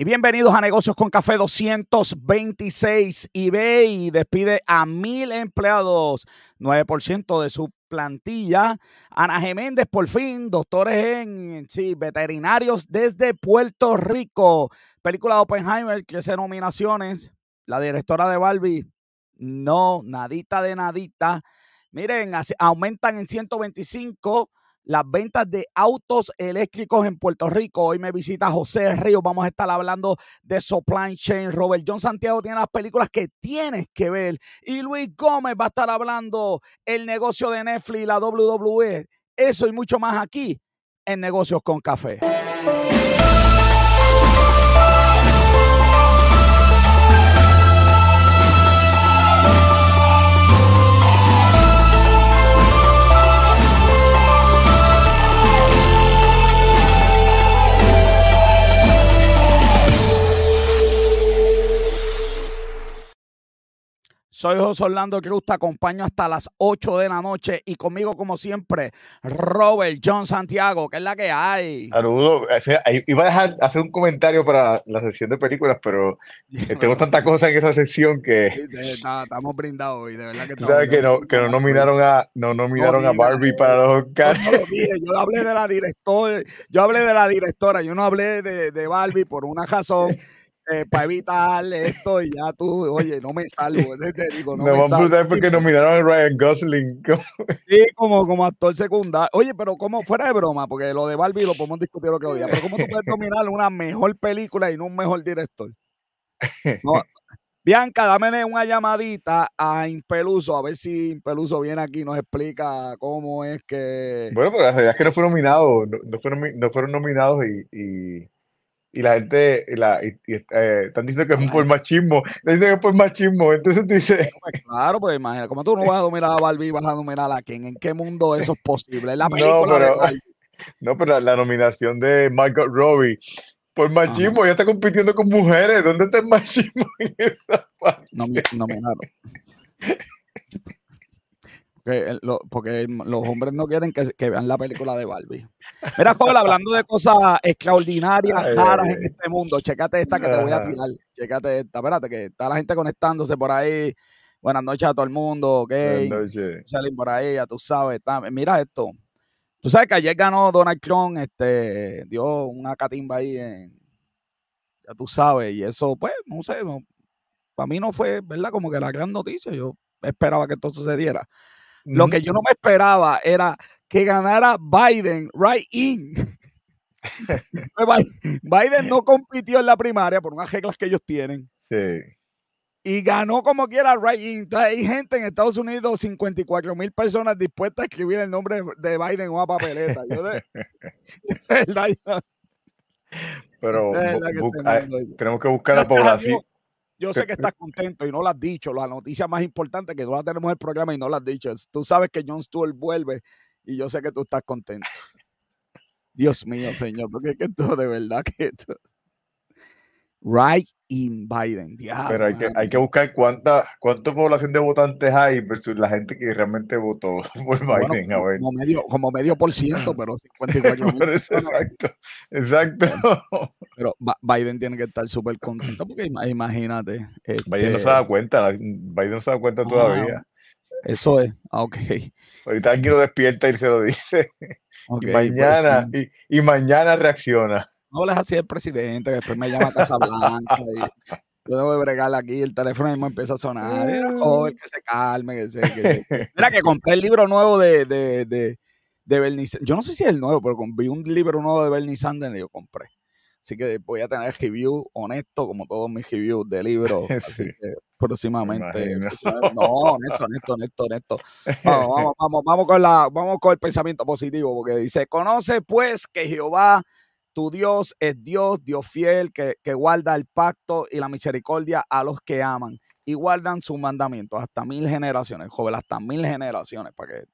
Y bienvenidos a Negocios con Café 226. eBay despide a mil empleados, 9% de su plantilla. Ana Geméndez, por fin, doctores en sí, veterinarios desde Puerto Rico. Película de Oppenheimer, 13 nominaciones. La directora de Barbie, no, nadita de nadita. Miren, aumentan en 125 las ventas de autos eléctricos en Puerto Rico. Hoy me visita José Ríos. Vamos a estar hablando de supply chain. Robert John Santiago tiene las películas que tienes que ver. Y Luis Gómez va a estar hablando el negocio de Netflix y la WWE. Eso y mucho más aquí en Negocios con Café. Soy José Orlando Cruz, te acompaño hasta las 8 de la noche y conmigo, como siempre, Robert John Santiago, que es la que hay. Saludos. Iba a dejar hacer un comentario para la sesión de películas, pero tengo tanta cosa en esa sesión que. estamos brindados hoy, de verdad que ¿Sabes que no, que no nominaron a, no nominaron a Barbie para los Oscars? yo hablé de la directora, yo hablé de la directora, yo no hablé de, de Barbie por una razón. Eh, para evitar esto y ya tú, oye, no me salgo. Te digo, no me, me salgo. a porque nominaron a Ryan Gosling. sí, como, como actor secundario. Oye, pero como fuera de broma, porque lo de Barbie lo podemos discutir lo que día, pero ¿cómo tú puedes nominar una mejor película y no un mejor director? Bianca, dame una llamadita a Impeluso, a ver si Impeluso viene aquí y nos explica cómo es que... Bueno, pero la realidad es que no fueron nominados, no, fueron, no fueron nominados y y la gente la, y, eh, están diciendo que es por machismo, dicen que es por machismo, entonces tú dices... Pues claro, pues imagina, como tú no vas a dominar a Barbie, vas a dominar a quién, ¿en qué mundo eso es posible? La película no, pero, de No, pero la nominación de Michael Robbie por machismo, ya está compitiendo con mujeres, ¿dónde está el machismo en esa parte? No, nominaron porque los hombres no quieren que, vean la película de Barbie. Mira, joven, hablando de cosas extraordinarias, raras en este mundo, chécate esta que te voy a tirar. Chécate esta, espérate, que está la gente conectándose por ahí. Buenas noches a todo el mundo, ok. Buenas noches. Salen por ahí, ya tú sabes. mira esto. Tú sabes que ayer ganó Donald Trump, este, dio una catimba ahí en, ya tú sabes, y eso, pues, no sé, para mí no fue, ¿verdad? Como que la gran noticia, yo esperaba que esto Lo que yo no me esperaba era que ganara Biden right in. Biden no compitió en la primaria por unas reglas que ellos tienen. Sí. Y ganó como quiera right in. Entonces hay gente en Estados Unidos, 54 mil personas dispuestas a escribir el nombre de Biden en una papeleta. Yo de, verdad, Pero tenemos que buscar la población. Yo sé que estás contento y no lo has dicho. La noticia más importante que no la tenemos en el programa y no lo has dicho. Tú sabes que John Stewart vuelve y yo sé que tú estás contento. Dios mío, Señor, porque es que esto de verdad que esto. Right in Biden. Pero hay que, hay que buscar cuánta, cuánta población de votantes hay versus la gente que realmente votó por Biden. Como, medio, como medio por ciento, pero 54 Exacto, exacto. Pero Biden tiene que estar súper contento porque imagínate. Biden no se da cuenta, Biden no se da cuenta todavía. Eso es, ah, ok. Ahorita alguien lo despierta y se lo dice. y mañana, pues, y, y mañana reacciona no les así el presidente, después me llama a Casa Blanca y yo debo de bregar aquí, el teléfono mismo empieza a sonar, joven, que se calme, que se... Mira que compré el libro nuevo de, de, de, de Bernie Yo no sé si es el nuevo, pero vi un libro nuevo de Bernie Sanders y yo compré. Así que voy a tener review honesto, como todos mis reviews de libros. Así que próximamente. no, honesto, honesto, honesto, honesto. Vamos, vamos, vamos, vamos, con la, vamos con el pensamiento positivo, porque dice: Conoce pues que Jehová tu Dios es Dios, Dios fiel, que, guarda el pacto y la misericordia a los que aman y guardan sus mandamientos hasta mil generaciones, joven, hasta mil generaciones, para que,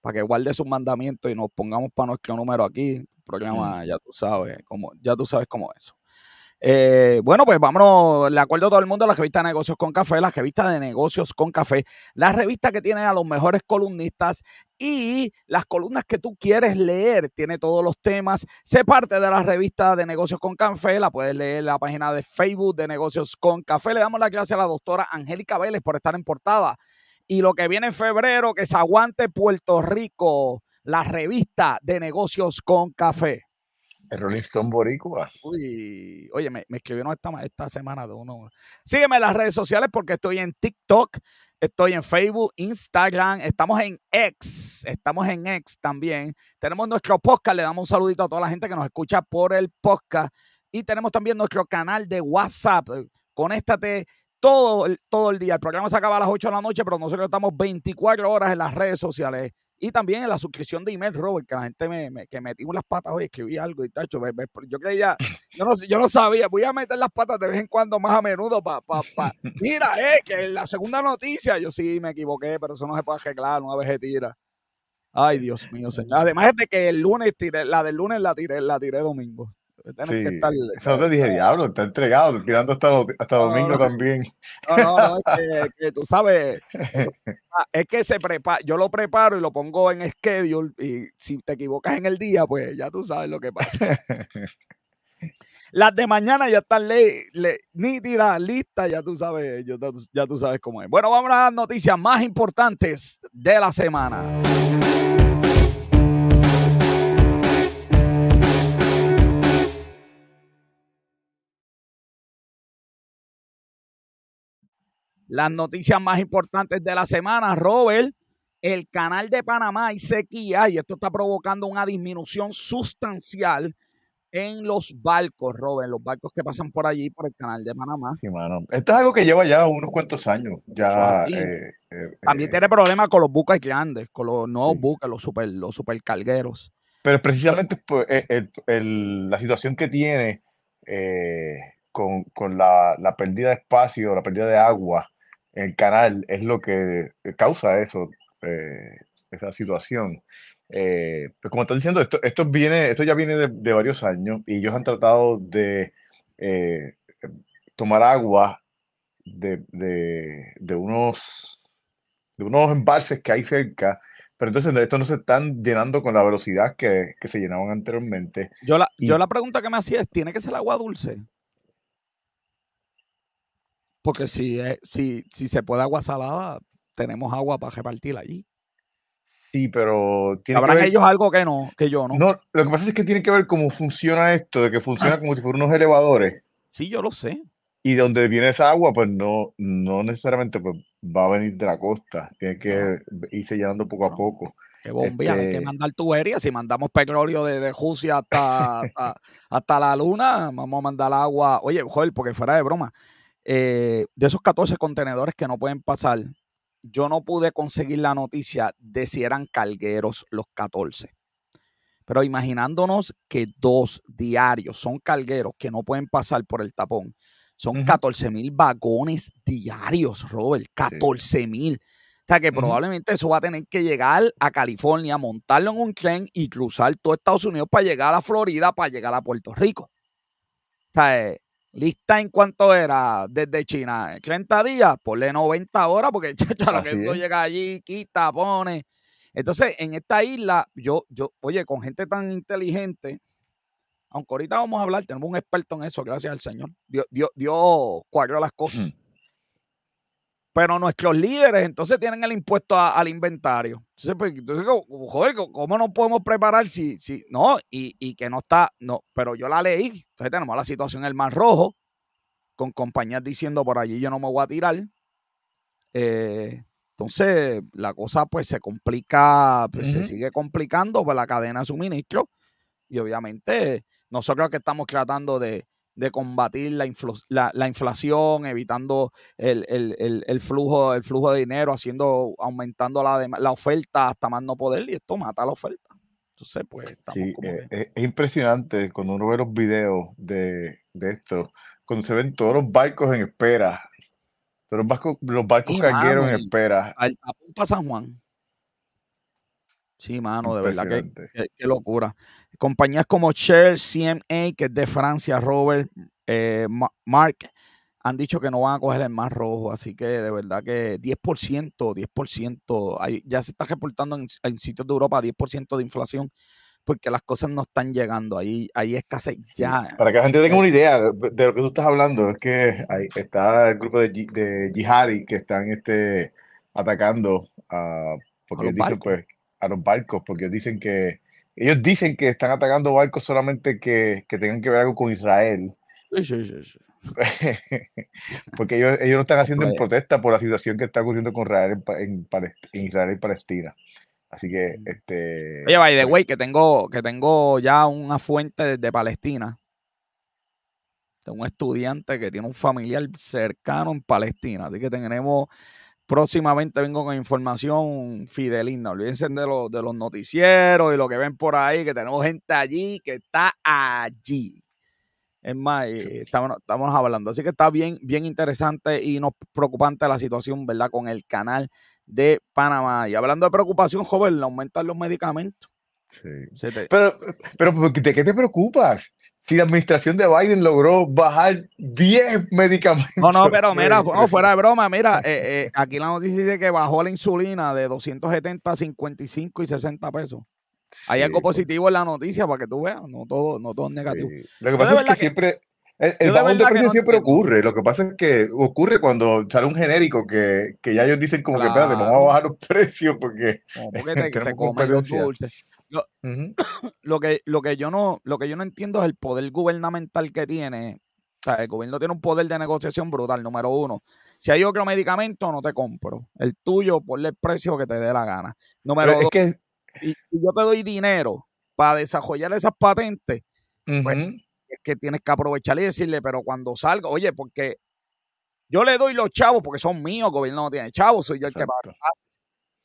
para que guarde sus mandamientos y nos pongamos para nuestro número aquí. Programa, ya tú sabes, como, ya tú sabes cómo es eso. Eh, bueno, pues vámonos, le acuerdo a todo el mundo, la revista de negocios con café, la revista de negocios con café, la revista que tiene a los mejores columnistas y las columnas que tú quieres leer, tiene todos los temas, se parte de la revista de negocios con café, la puedes leer en la página de Facebook de negocios con café. Le damos la clase a la doctora Angélica Vélez por estar en portada. Y lo que viene en febrero, que se aguante Puerto Rico, la revista de negocios con café. El Rolling Stone Boricua. Uy, oye, me, me escribieron esta, esta semana de uno. Sígueme en las redes sociales porque estoy en TikTok, estoy en Facebook, Instagram, estamos en X, estamos en X también. Tenemos nuestro podcast, le damos un saludito a toda la gente que nos escucha por el podcast. Y tenemos también nuestro canal de WhatsApp. Conéctate todo, todo el día. El programa se acaba a las 8 de la noche, pero nosotros estamos 24 horas en las redes sociales. Y también en la suscripción de email, Robert, que la gente me, me que metí las patas hoy, escribí algo y tacho. yo creía, yo no, yo no sabía, voy a meter las patas de vez en cuando más a menudo para. Pa, pa. Mira, eh, que la segunda noticia, yo sí me equivoqué, pero eso no se puede arreglar, una vez se tira. Ay, Dios mío, señor. Además de que el lunes tiré, la del lunes la tiré, la tiré domingo. Sí, que estar, eso te dije, diablo, está entregado, tirando hasta, hasta domingo también. No, no, no, es que, tú sabes, es que se prepara, yo lo preparo y lo pongo en schedule y si te equivocas en el día, pues ya tú sabes lo que pasa. Las de mañana ya están le, nítidas, listas, ya tú sabes, ya tú sabes cómo es. Bueno, vamos a las noticias más importantes de la semana. Las noticias más importantes de la semana, Robert, el canal de Panamá y sequía, y esto está provocando una disminución sustancial en los barcos, Robert, los barcos que pasan por allí, por el canal de Panamá. Sí, mano. Esto es algo que lleva ya unos cuantos años. Ya, eh, eh, También eh, tiene problemas con los buques grandes, con los nuevos buques, los super, los supercargueros. Pero precisamente pues, la situación que tiene con, la, la, pérdida de espacio, la pérdida de agua, el canal es lo que causa eso, eh, esa situación. Eh, pues como están diciendo, esto, esto, viene, esto ya viene de, varios años y ellos han tratado de eh, tomar agua de, unos, de unos embalses que hay cerca, pero entonces estos no se están llenando con la velocidad que, se llenaban anteriormente. Yo la, yo la pregunta que me hacía es, ¿tiene que ser agua dulce? Porque si, si, si se puede agua salada, tenemos agua para repartir allí. Sí, pero... ¿Habrán ellos algo que no, que yo no? No, lo que pasa es que tiene que ver cómo funciona esto, de que funciona como si fueran unos elevadores. Sí, yo lo sé. Y de donde viene esa agua, pues no, no necesariamente pues, va a venir de la costa. Tiene que irse llenando poco a poco. Qué bombilla, hay que este mandar tuberías. Si mandamos petróleo Rusia hasta, hasta, hasta, la luna, vamos a mandar agua. Oye, joder, porque fuera de broma, eh, de esos 14 contenedores que no pueden pasar, yo no pude conseguir la noticia de si eran cargueros los 14. Pero imaginándonos que dos diarios son cargueros que no pueden pasar por el tapón, son 14 mil vagones diarios, Robert, 14 mil. O sea que probablemente eso va a tener que llegar a California, montarlo en un tren y cruzar todo Estados Unidos para llegar a Florida, para llegar a Puerto Rico. O sea, eh, lista en cuanto era desde China, 30 días, ponle 90 horas, porque chacha, lo que eso llega allí, quita, pone. Entonces, en esta isla, yo, yo, oye, con gente tan inteligente, aunque ahorita vamos a hablar, tenemos un experto en eso, gracias al Señor. Dios, Dios, Dios cuadró las cosas. Pero nuestros líderes entonces tienen el impuesto al inventario. Entonces, pues, joder, ¿cómo nos podemos preparar si, si no? Y, que no está, no, pero yo la leí. Entonces tenemos la situación en el Mar Rojo, con compañías diciendo por allí yo no me voy a tirar. Eh, entonces, la cosa pues se complica, pues se sigue complicando por pues, la cadena de suministro. Y obviamente, nosotros que estamos tratando de, de combatir la, la, inflación, evitando el, flujo, el flujo de dinero, haciendo, aumentando la, la oferta hasta más no poder, y esto mata la oferta. Entonces, pues, estamos sí, eh, es, impresionante cuando uno ve los videos de, esto, cuando se ven todos los barcos en espera, todos los barcos, los barcos en espera. Al tapón para San Juan. Sí, mano, de verdad que, qué locura. Compañías como Shell, CMA, que es de Francia, Robert, eh, Mark han dicho que no van a coger el mar rojo, así que de verdad que 10%, 10%, ya se está reportando en, sitios de Europa 10% de inflación porque las cosas no están llegando, ahí hay escasez ya. Para que la gente tenga una idea de lo que tú estás hablando, es que ahí está el grupo de, de que están este, atacando a, porque dicen, pues, a los barcos, porque dicen que ellos dicen que están atacando barcos solamente que, que tengan que ver algo con Israel. Sí, sí, sí. porque ellos, ellos lo están haciendo en protesta por la situación que está ocurriendo con Israel en, Israel y Palestina. Así que, mm. este. Oye, by the pues way, que tengo, que tengo ya una fuente de Palestina. Tengo un estudiante que tiene un familiar cercano en Palestina. Así que tenemos próximamente vengo con información fidelina. Olvídense de, lo, de los noticieros y lo que ven por ahí, que tenemos gente allí que está allí. Es más, eh, estamos, estamos, hablando. Así que está bien, bien interesante y no preocupante la situación, ¿verdad? Con el canal de Panamá. Y hablando de preocupación, joven, aumentan los medicamentos. Sí. Pero, pero, ¿de qué te preocupas? Si la administración de Biden logró bajar 10 medicamentos. No, no, pero mira, fuera de broma, mira, eh, eh, aquí la noticia dice que bajó la insulina de 270 a 55 y 60 pesos. Hay algo pues. positivo en la noticia para que tú veas, no todo, no todo es negativo. Lo que pasa es que, siempre, el, bajón de precio siempre ocurre. Lo que pasa es que ocurre cuando sale un genérico que, que ya ellos dicen como que espérate, vamos a bajar los precios porque, porque te, te comen los dulces. Lo, que, lo, que yo no, lo que yo no entiendo es el poder gubernamental que tiene. O sea, el gobierno tiene un poder de negociación brutal, número uno. Si hay otro medicamento, no te compro. El tuyo, ponle el precio que te dé la gana. Número dos, que... si, yo te doy dinero para desarrollar esas patentes, pues, es que tienes que aprovechar y decirle, pero cuando salga, oye, porque yo le doy los chavos porque son míos, el gobierno no tiene chavos, soy yo el que paga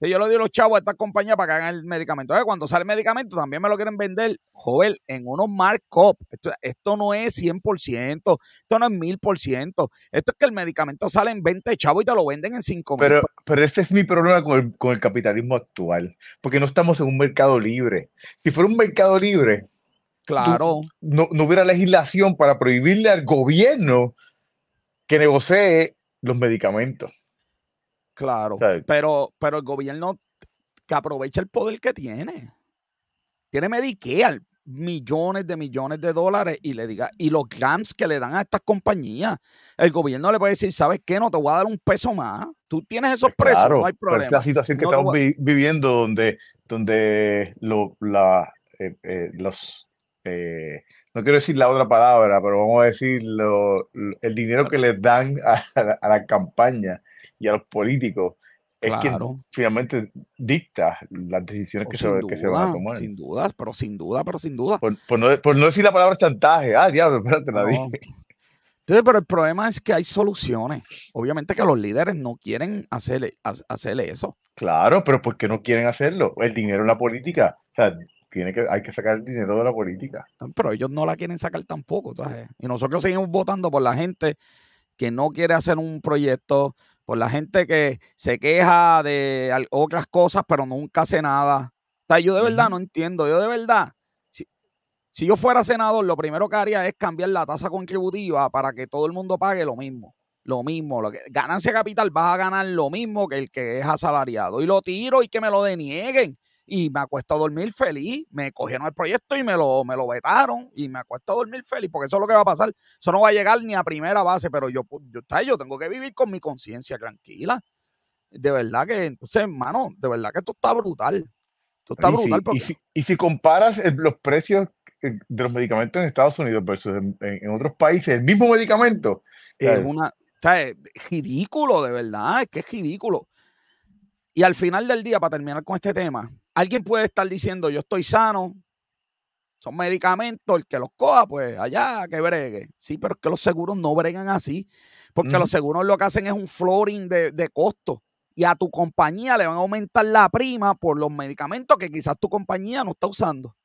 yo le doy los chavos a esta compañía para que hagan el medicamento. cuando sale el medicamento, también me lo quieren vender, joven, en unos markup. Esto, esto no es 100%, esto no es 1000%. Esto es que el medicamento sale en 20 chavos y te lo venden en 5 pero, pero ese es mi problema con el, capitalismo actual, porque no estamos en un mercado libre. Si fuera un mercado libre, claro. no, no hubiera legislación para prohibirle al gobierno que negocie los medicamentos. Claro, pero, pero el gobierno que aprovecha el poder que tiene. Tiene Medicare, millones de millones de dólares y le diga, y los grants que le dan a estas compañías, el gobierno le puede decir, ¿sabes qué? No te voy a dar un peso más. Tú tienes esos pues precios, no hay problema. es la situación que estamos viviendo donde, donde lo, la, eh, eh, los eh, no quiero decir la otra palabra, pero vamos a decir el dinero que les dan a la campaña y a los políticos es que finalmente dicta las decisiones que, se, van a tomar. Sin dudas, pero sin duda, pero sin duda. Por, no, decir la palabra chantaje. Ah, diablo, espérate, la dije. Entonces, pero el problema es que hay soluciones. Obviamente que los líderes no quieren hacerle, hacerle eso. Claro, pero ¿por qué no quieren hacerlo? El dinero en la política. O sea, tiene que, hay que sacar el dinero de la política. Pero ellos no la quieren sacar tampoco. y nosotros seguimos votando por la gente que no quiere hacer un proyecto, por la gente que se queja de otras cosas, pero nunca hace nada. O sea, yo de verdad no entiendo. Yo de verdad, si, si, yo fuera senador, lo primero que haría es cambiar la tasa contributiva para que todo el mundo pague lo mismo. Lo mismo. Lo que, ganancia capital vas a ganar lo mismo que el que es asalariado. Y lo tiro y que me lo denieguen y me acuesto a dormir feliz. Me cogieron el proyecto y me lo, me lo vetaron y me acuesto a dormir feliz, porque eso es lo que va a pasar. Eso no va a llegar ni a primera base, pero yo, yo, yo tengo que vivir con mi conciencia tranquila. De verdad que, entonces, hermano, de verdad que esto está brutal. Esto está brutal. y, si, comparas los precios eh, de los medicamentos en Estados Unidos versus en, otros países, el mismo medicamento. Es una, es ridículo, de verdad, es que es ridículo. Y al final del día, para terminar con este tema, alguien puede estar diciendo, yo estoy sano, son medicamentos, el que los coja, pues allá que bregue. Sí, pero es que los seguros no bregan así, porque los seguros lo que hacen es un flooring de, de costo. Y a tu compañía le van a aumentar la prima por los medicamentos que quizás tu compañía no está usando.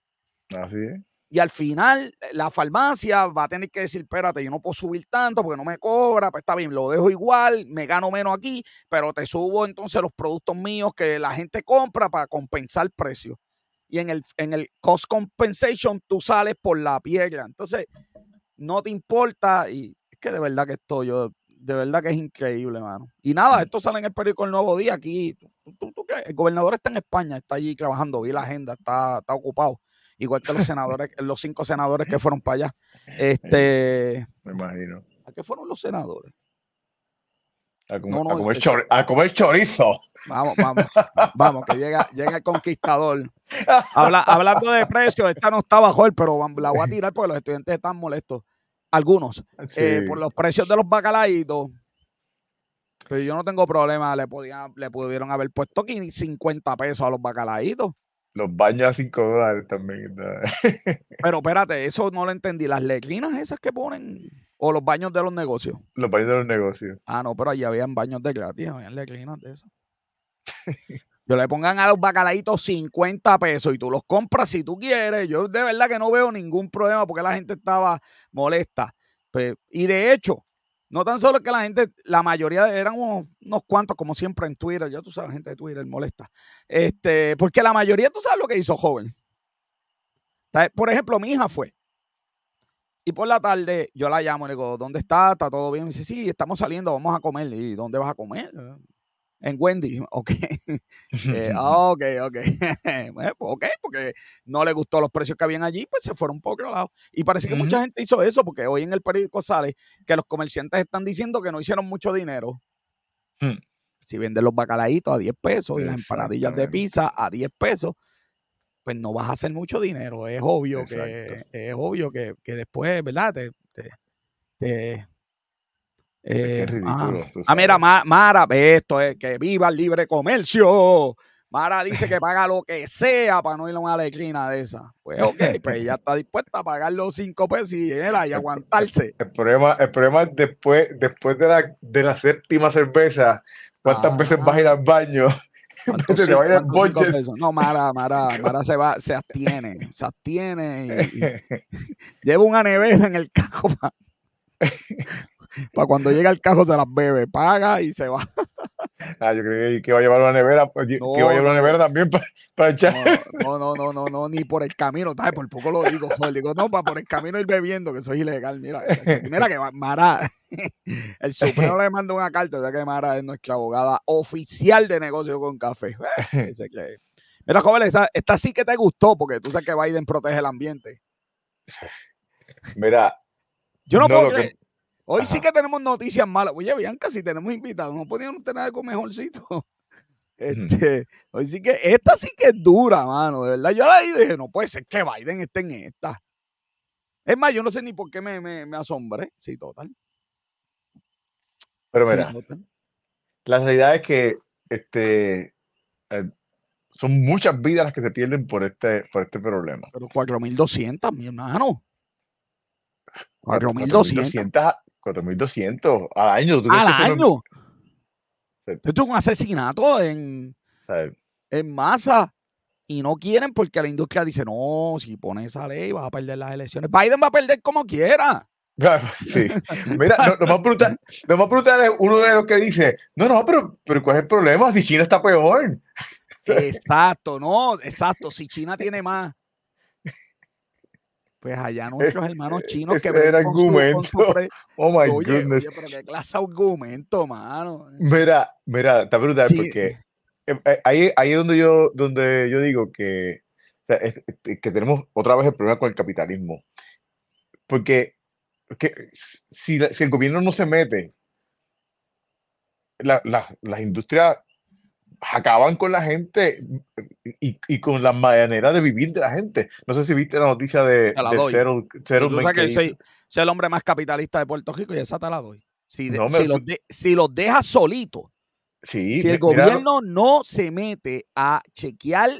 Así es. Y al final, eh, la farmacia va a tener que decir, espérate, yo no puedo subir tanto porque no me cobra, pues está bien, lo dejo igual, me gano menos aquí, pero te subo entonces los productos míos que la gente compra para compensar el precio. Y en el, en el cost compensation tú sales por la piedra. Entonces, no te importa y es que de verdad que esto yo, de verdad que es increíble, mano. Y nada, esto sale en el periódico El Nuevo Día aquí. El gobernador está en España, está allí trabajando, vi la agenda, está, está ocupado. Igual que los senadores, los cinco senadores que fueron para allá. Este, Me imagino. ¿A qué fueron los senadores? A, comer, No, no, a comer a comer chorizo. Vamos, vamos, vamos, que llega, llega el conquistador. Habla, hablando de precios, esta no está bajo él, pero la voy a tirar porque los estudiantes están molestos. Algunos, eh, por los precios de los bacalaitos. Pero yo no tengo problema, le, podían, le pudieron haber puesto 15 50 pesos a los bacalaitos. Los baños a 5 dólares también. Pero espérate, eso no lo entendí. Las letrinas esas que ponen, o los baños de los negocios. Los baños de los negocios. Ah, no, pero allí habían baños de gratis, habían letrinas de esas. Yo le pongan a los bacalaitos 50 pesos y tú los compras si tú quieres. Yo de verdad que no veo ningún problema porque la gente estaba molesta. Pues, y de hecho, no tan solo que la gente, la mayoría eran unos, cuantos, como siempre en Twitter, ya tú sabes, la gente de Twitter molesta. Este, porque la mayoría, tú sabes lo que hizo joven. Por ejemplo, mi hija fue. Y por la tarde yo la llamo y le digo, ¿dónde está? ¿Está todo bien? Me dice, sí, estamos saliendo, vamos a comer. ¿Y dónde vas a comer? En Wendy. Ok. Eh, ah, ok, ok. Bueno, pues, ok, porque no le gustó los precios que habían allí, pues se fueron un poco lado. Y parece que mucha gente hizo eso, porque hoy en el periódico sale que los comerciantes están diciendo que no hicieron mucho dinero. Hmm. Si venden los bacalaitos a 10 pesos y las empanadillas de pizza a 10 pesos, pues no vas a hacer mucho dinero. Es obvio que, es obvio que, que después, ¿verdad? Te, te- te- eh, Es ah, ridículo. Ah, mira, Mara, esto es que viva el libre comercio. Mara dice que paga lo que sea para no ir a una letrina de esa. Pues ok, pues ella está dispuesta a pagar los cinco pesos y, mira, y aguantarse. El problema, el problema es después, después de, la, de la séptima cerveza, ¿cuántas veces vas a ir al baño? ¿Cuántos Se te cin- va a cinco? No, Mara, Mara, Mara se va, se abstiene, se abstiene y, y lleva una nevera en el cajo para cuando llega el cajo se las bebe, paga y se va. Ah, yo creo que, va a llevar una nevera, pues, que No, va a llevar una nevera también para, para echar. No, no, no, no, no, ni por el camino, ¿sabes? Por poco lo digo, joder. Digo, no, para por el camino ir bebiendo, que eso es ilegal. Mira, mira que va- Mara, el Supremo le manda una carta, o sea que Mara es nuestra abogada oficial de negocio con café. Eh, ese que- Mira, jóvenes, esta, esta sí que te gustó, porque tú sabes que Biden protege el ambiente. Mira, Yo no, No, puedo que- Hoy sí que tenemos noticias malas. Oye, Bianca, si tenemos invitados, no podíamos tener algo mejorcito. Este, hoy sí que, esta sí que es dura, mano. De verdad, yo la y dije, no puede ser que Biden esté en esta. Es más, yo no sé ni por qué me, me, me asombré. Sí, total. pero Sí, mira, total. la realidad es que este, eh, son muchas vidas las que se pierden por este, por este problema. Pero 4.200, mi hermano. 4.200 4.200 4.200 al año. ¿tú crees al no- año. Esto es un asesinato en, en masa y no quieren porque la industria dice, no, si pones esa ley vas a perder las elecciones. Biden va a perder como quiera. Sí. Mira, lo, lo más brutal, lo más brutal es uno de los que dice, no, no, pero, pero ¿cuál es el problema? Si China está peor. Exacto, no, exacto. Si China tiene más, pues allá nuestros hermanos chinos que era con su- argumento. pre- Oh my Oye, goodness. oye, pero qué clase argumento, mano. Mira, mira, está brutal Sí. porque eh, eh, ahí, ahí es donde yo, donde yo digo que, o sea, es- es que tenemos otra vez el problema con el capitalismo. Porque que si, si el gobierno no se mete, la- la- las industrias acaban con la gente y, y con la manera de vivir de la gente. No sé si viste la noticia de, la de doy. Settle- Tú sabes que que soy, el hombre más capitalista de Puerto Rico y esa te la doy. Si, de- No, me- si, los, de- si los dejas solitos, Sí, si el mira, gobierno no se mete a chequear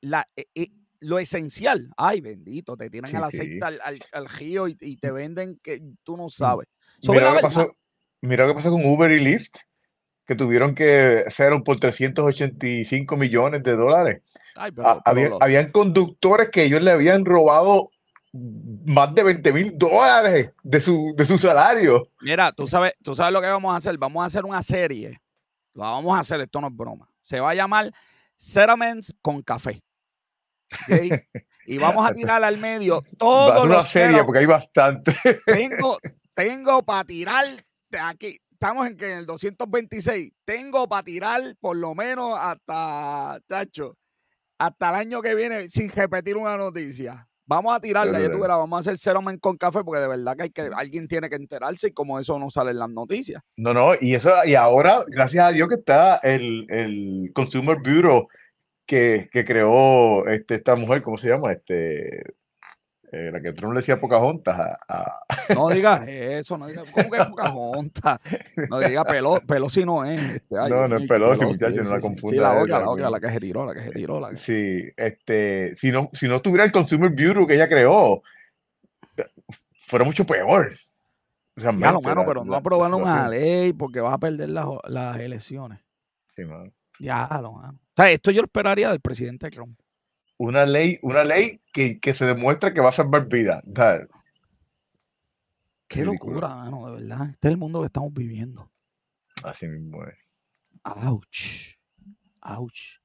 la, eh, eh, lo esencial, ay bendito, te tiran Sí, el sí. aceite al, al- al río y, y te venden que tú no sabes. Mira Sobre lo, que pasó, mira lo que pasó con Uber y Lyft, que tuvieron que hacer por 385 millones de dólares. ay, pero- pero habían conductores que ellos le habían robado más de 20 mil dólares de su, de su salario. Mira, tú sabes, tú sabes lo que vamos a hacer. Vamos a hacer una serie. La vamos a hacer, esto no es broma. Se va a llamar Settlements con café. Y vamos a tirar al medio todo una serie porque hay bastante. Tengo, tengo para tirar de aquí. Estamos en que en el 226. Tengo para tirar por lo menos hasta, chacho, hasta el año que viene sin repetir una noticia. Vamos a tirarla, ya tú vamos a hacer cero men con café porque de verdad que, hay que alguien tiene que enterarse y como eso no sale en las noticias. No, no, y eso, y ahora, gracias a Dios que está el, el Consumer Bureau que, que, creó este, esta mujer, ¿cómo se llama? Este, eh, la que Trump le decía Pocahontas a, a... No digas eso, no digas, ¿cómo que Pocahontas? No digas pelo, si no es. Este, no, no es Pelosi, muchachos, no la confunda. Sí, la otra, la otra, la que se tiró, la que se tiró. La Sí, este, si no, si no tuviera el Consumer Bureau que ella creó, fuera mucho peor. O sea, ya, lo mano, pero no aprobaron una ley porque vas a perder las, las elecciones. Sí, mano. Ya, lo mano. O sea, esto yo lo esperaría del presidente Trump una ley, una ley que, que se demuestra que va a salvar vidas. Qué locura, mano, de verdad. Este es el mundo que estamos viviendo. Así mismo es. Ouch. Ouch.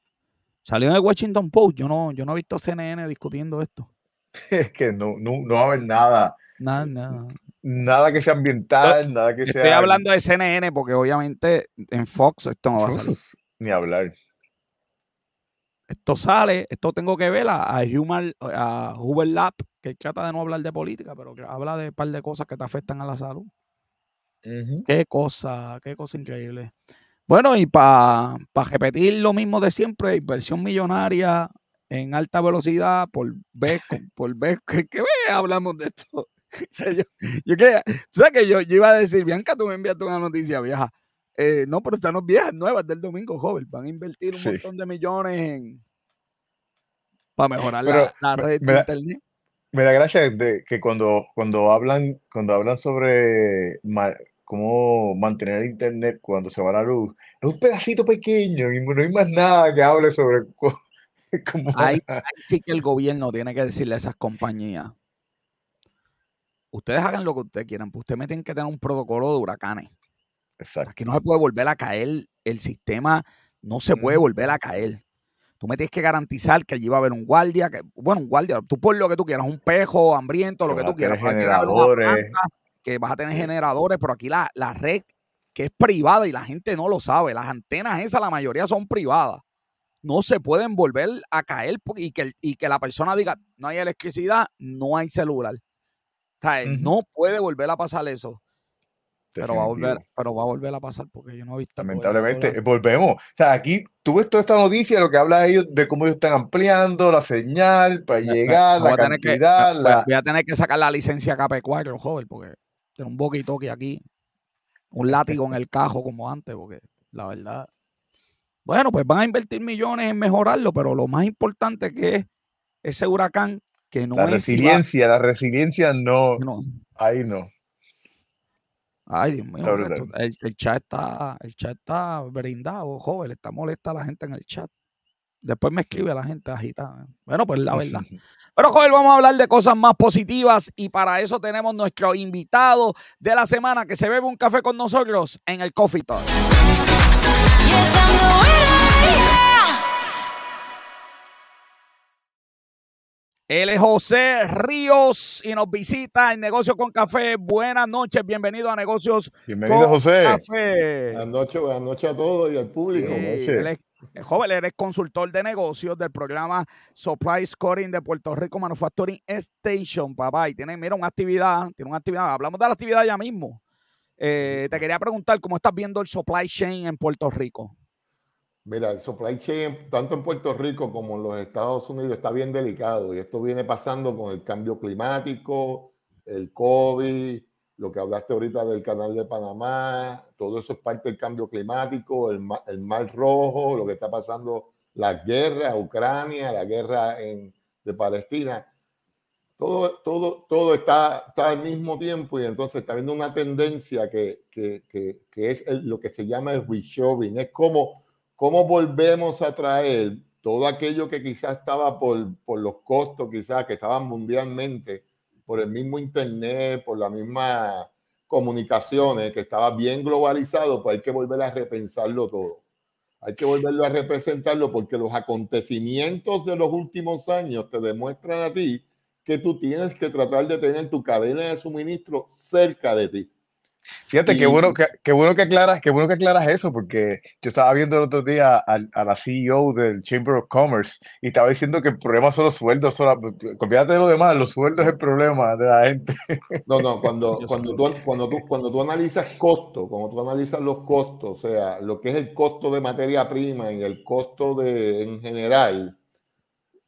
Salió en el Washington Post. Yo no, yo no he visto CNN discutiendo esto. Es que no, no, no va a haber nada. Nada, nada. Nada que sea ambiental, nada que sea. Estoy hablando de CNN porque obviamente en Fox esto no va a salir. Ni hablar esto sale, esto tengo que ver a, Human, a Hoover Lab, que trata de no hablar de política, pero que habla de un par de cosas que te afectan a la salud. Qué cosa, qué cosa increíble. Bueno, y para repetir lo mismo de siempre, inversión millonaria en alta velocidad por vez, por vez, ¿qué, qué hablamos de esto? yo, yo que, ¿sabes que yo, iba a decir, Bianca, tú me enviaste una noticia vieja. Eh, no, pero están las viejas nuevas del domingo, joven. Van a invertir un montón de millones en para mejorar la, red de internet. Me da gracia de que cuando, cuando hablan, cuando hablan sobre cómo mantener internet cuando se va la luz, es un pedacito pequeño y no hay más nada que hable sobre cómo. Ahí, sí que el gobierno tiene que decirle a esas compañías. Ustedes hagan lo que ustedes quieran, pues ustedes tienen que tener un protocolo de huracanes. Exacto. Aquí no se puede volver a caer, el sistema no se puede volver a caer. Tú me tienes que garantizar que allí va a haber un guardia, que, bueno, un guardia, tú por lo que tú quieras, un pejo, hambriento, lo que, tú quieras. Generadores. Que vas a tener generadores, pero aquí la, la red que es privada y la gente no lo sabe, las antenas esas, la mayoría son privadas. No se pueden volver a caer y que, y que la persona diga, no hay electricidad, no hay celular. O sea, no puede volver a pasar eso. Pero va, a volver, pero va a volver a pasar porque yo no he visto. Lamentablemente, volvemos. O sea, aquí tú ves toda esta noticia, lo que habla de ellos, de cómo ellos están ampliando la señal para llegar, la cantidad. la... Voy a tener que sacar la licencia KP4, joven, porque tengo un boquito que aquí, un látigo en el cajo como antes, porque la verdad. Bueno, pues van a invertir millones en mejorarlo, pero lo más importante que es ese huracán que no la Resiliencia, la resiliencia no, no. Ahí no. Ay, Dios mío, el, chat está, el chat está brindado, joven, está molesta la gente en el chat. Después me escribe la gente agitada. Bueno, pues la verdad. Pero, joven, vamos a hablar de cosas más positivas y para eso tenemos nuestro invitado de la semana que se bebe un café con nosotros en el Coffee Talk. Él es José Ríos y nos visita en Negocios con Café. Buenas noches, bienvenido a Negocios bienvenido, José. Café. Buenas noches, buenas noches a todos y al público. Eh, joven, eres consultor de negocios del programa Supply Scoring de Puerto Rico Manufacturing Station, papá. Y tiene, mira, una actividad, tiene una actividad. Hablamos de la actividad ya mismo. Eh, te quería preguntar cómo estás viendo el supply chain en Puerto Rico. Mira, el supply chain, tanto en Puerto Rico como en los Estados Unidos, está bien delicado y esto viene pasando con el cambio climático, el COVID, lo que hablaste ahorita del canal de Panamá, todo eso es parte del cambio climático, el, el Mar Rojo, lo que está pasando, la guerra, Ucrania, la guerra en, de Palestina. Todo, todo, todo está, está, al mismo tiempo y entonces está viendo una tendencia que, que, que, que es lo que se llama el reshoring. Es como ¿Cómo volvemos a traer todo aquello que quizás estaba por, por los costos, quizás que estaban mundialmente, por el mismo Internet, por las mismas comunicaciones, que estaba bien globalizado, pues hay que volver a repensarlo todo. hay que volverlo a representarlo porque los acontecimientos de los últimos años te demuestran a ti que tú tienes que tratar de tener tu cadena de suministro cerca de ti. Fíjate, qué bueno que, qué bueno que aclaras, qué bueno que aclaras eso, porque yo estaba viendo el otro día a, a, la CEO del Chamber of Commerce y estaba diciendo que el problema son los sueldos, solo, olvídate de lo demás, los sueldos es el problema de la gente. No, no, cuando, cuando, tú, cuando, tú, cuando tú analizas costo, cuando tú analizas los costos, o sea, lo que es el costo de materia prima y el costo de, en general,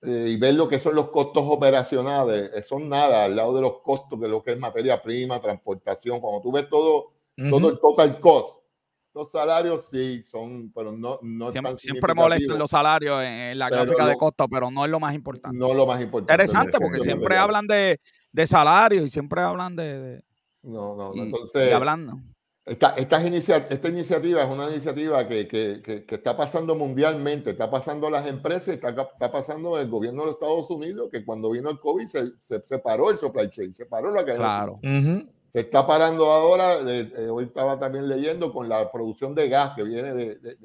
eh, y ver lo que son los costos operacionales, eh, son nada al lado de los costos de lo que es materia prima, transportación. Cuando tú ves todo, todo el total cost, los salarios sí son, pero no, no siempre, siempre molestan los salarios en, la gráfica de costo, pero no es lo más importante. No lo más importante. Interesante, porque siempre hablan de, de salarios y siempre hablan de. no, no, entonces. hablando. Esta, esta, esta, iniciativa es una iniciativa que, que, que, está pasando mundialmente, está pasando las empresas, está, está pasando el gobierno de los Estados Unidos, que cuando vino el COVID se, se, se paró el supply chain, se paró la cadena. Claro. Se está parando ahora, eh, hoy estaba también leyendo con la producción de gas que viene de, de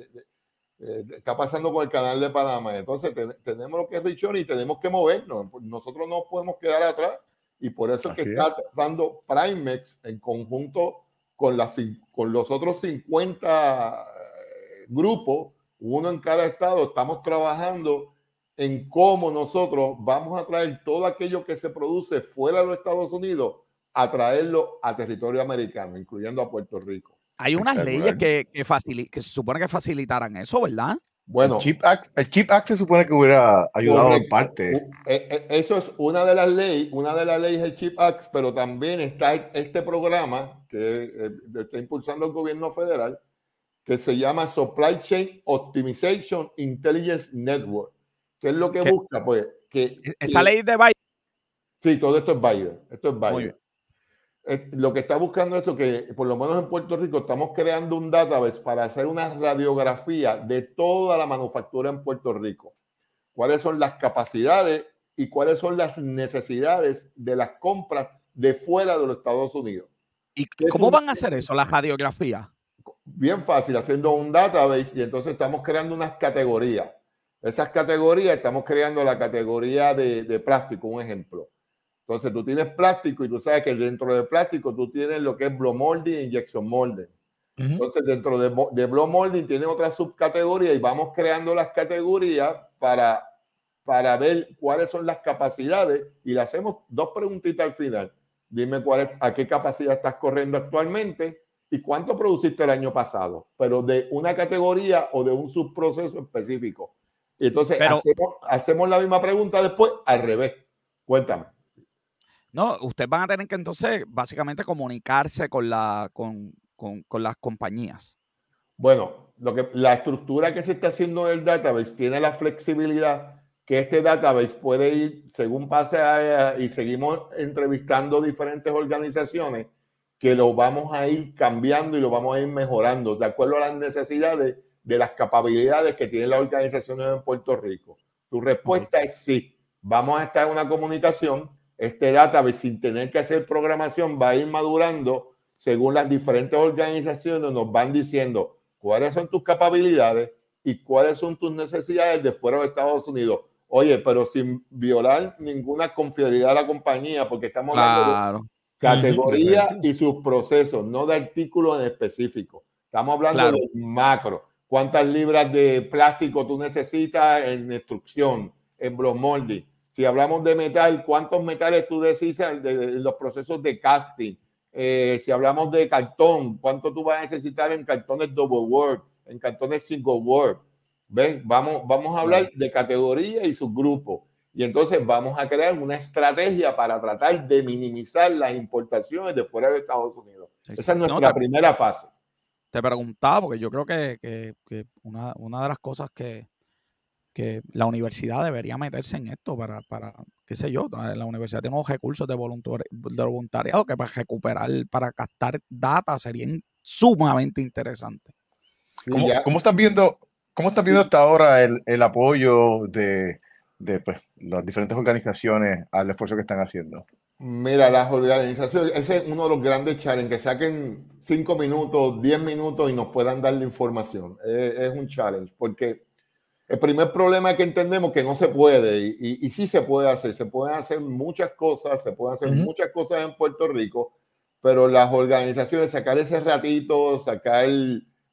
está pasando con el canal de Panamá. Entonces tenemos lo que es Richón y tenemos que movernos. Nosotros no podemos quedar atrás y por eso es que está dando Primex en conjunto con, con los otros 50 eh, grupos, uno en cada estado, estamos trabajando en cómo nosotros vamos a traer todo aquello que se produce fuera de los Estados Unidos, a traerlo a territorio americano, incluyendo a Puerto Rico. Hay unas leyes que, que, que se supone que facilitaran eso, ¿verdad? Bueno, el Chip, Act, el Chip Act se supone que hubiera ayudado en parte. Eh, eh, eso es una de las leyes, una de las leyes del Chip Act, pero también está este programa que eh, está impulsando el gobierno federal, que se llama Supply Chain Optimization Intelligence Network. ¿Qué es lo que busca? Pues que... E-, ¿Esa ley de Biden? Sí, todo esto es Biden. Esto es Biden. Lo que está buscando es que, por lo menos en Puerto Rico, estamos creando un database para hacer una radiografía de toda la manufactura en Puerto Rico. ¿Cuáles son las capacidades y cuáles son las necesidades de las compras de fuera de los Estados Unidos? ¿Y cómo van a hacer eso, la radiografía? Bien fácil, haciendo un database y entonces estamos creando unas categorías. Esas categorías, estamos creando la categoría de, de plástico, un ejemplo entonces tú tienes plástico y tú sabes que dentro de plástico tú tienes lo que es blow molding e injection molding. Entonces dentro de, de blow molding tiene otra subcategoría y vamos creando las categorías para, para ver cuáles son las capacidades y le hacemos dos preguntitas al final. Dime cuál es, a qué capacidad estás corriendo actualmente y cuánto produciste el año pasado, pero de una categoría o de un subproceso específico. Entonces hacemos, hacemos la misma pregunta después al revés. Cuéntame. No, ustedes van a tener que entonces básicamente comunicarse con, la, con, las compañías. Bueno, lo que, la estructura que se está haciendo del database tiene la flexibilidad que este database puede ir según pase y seguimos entrevistando diferentes organizaciones que lo vamos a ir cambiando y lo vamos a ir mejorando de acuerdo a las necesidades de las capacidades que tienen las organizaciones en Puerto Rico. Tu respuesta es sí. Vamos a estar en una comunicación este database sin tener que hacer programación va a ir madurando según las diferentes organizaciones nos van diciendo cuáles son tus capacidades y cuáles son tus necesidades de fuera de Estados Unidos. Oye, pero sin violar ninguna confidencialidad de la compañía, porque estamos hablando de categoría y sus procesos, no de artículos en específico. Estamos hablando de macro. ¿Cuántas libras de plástico tú necesitas en instrucción, en blow molding? Si hablamos de metal, ¿cuántos metales tú decís de, los procesos de casting? Eh, si hablamos de cartón, ¿cuánto tú vas a necesitar en cartones double word, en cartones single word? ¿Ves? Vamos, vamos a hablar de categoría y subgrupos. Y entonces vamos a crear una estrategia para tratar de minimizar las importaciones de fuera de Estados Unidos. Esa es nuestra primera fase. Te preguntaba, porque yo creo que, que, que una, una de las cosas que, que la universidad debería meterse en esto para, para qué sé yo, la universidad tiene unos recursos de, voluntariado que para recuperar, para captar data serían sumamente interesantes. ¿Cómo, estás viendo, cómo estás viendo hasta ahora el, el apoyo de, de pues, las diferentes organizaciones al esfuerzo que están haciendo? Mira, las organizaciones, ese es uno de los grandes challenges, que saquen cinco minutos, diez minutos y nos puedan dar la información. Es, un challenge, porque el primer problema es que entendemos que no se puede y, y, sí se puede hacer. Se pueden hacer muchas cosas, se pueden hacer muchas cosas en Puerto Rico, pero las organizaciones sacar ese ratito, sacar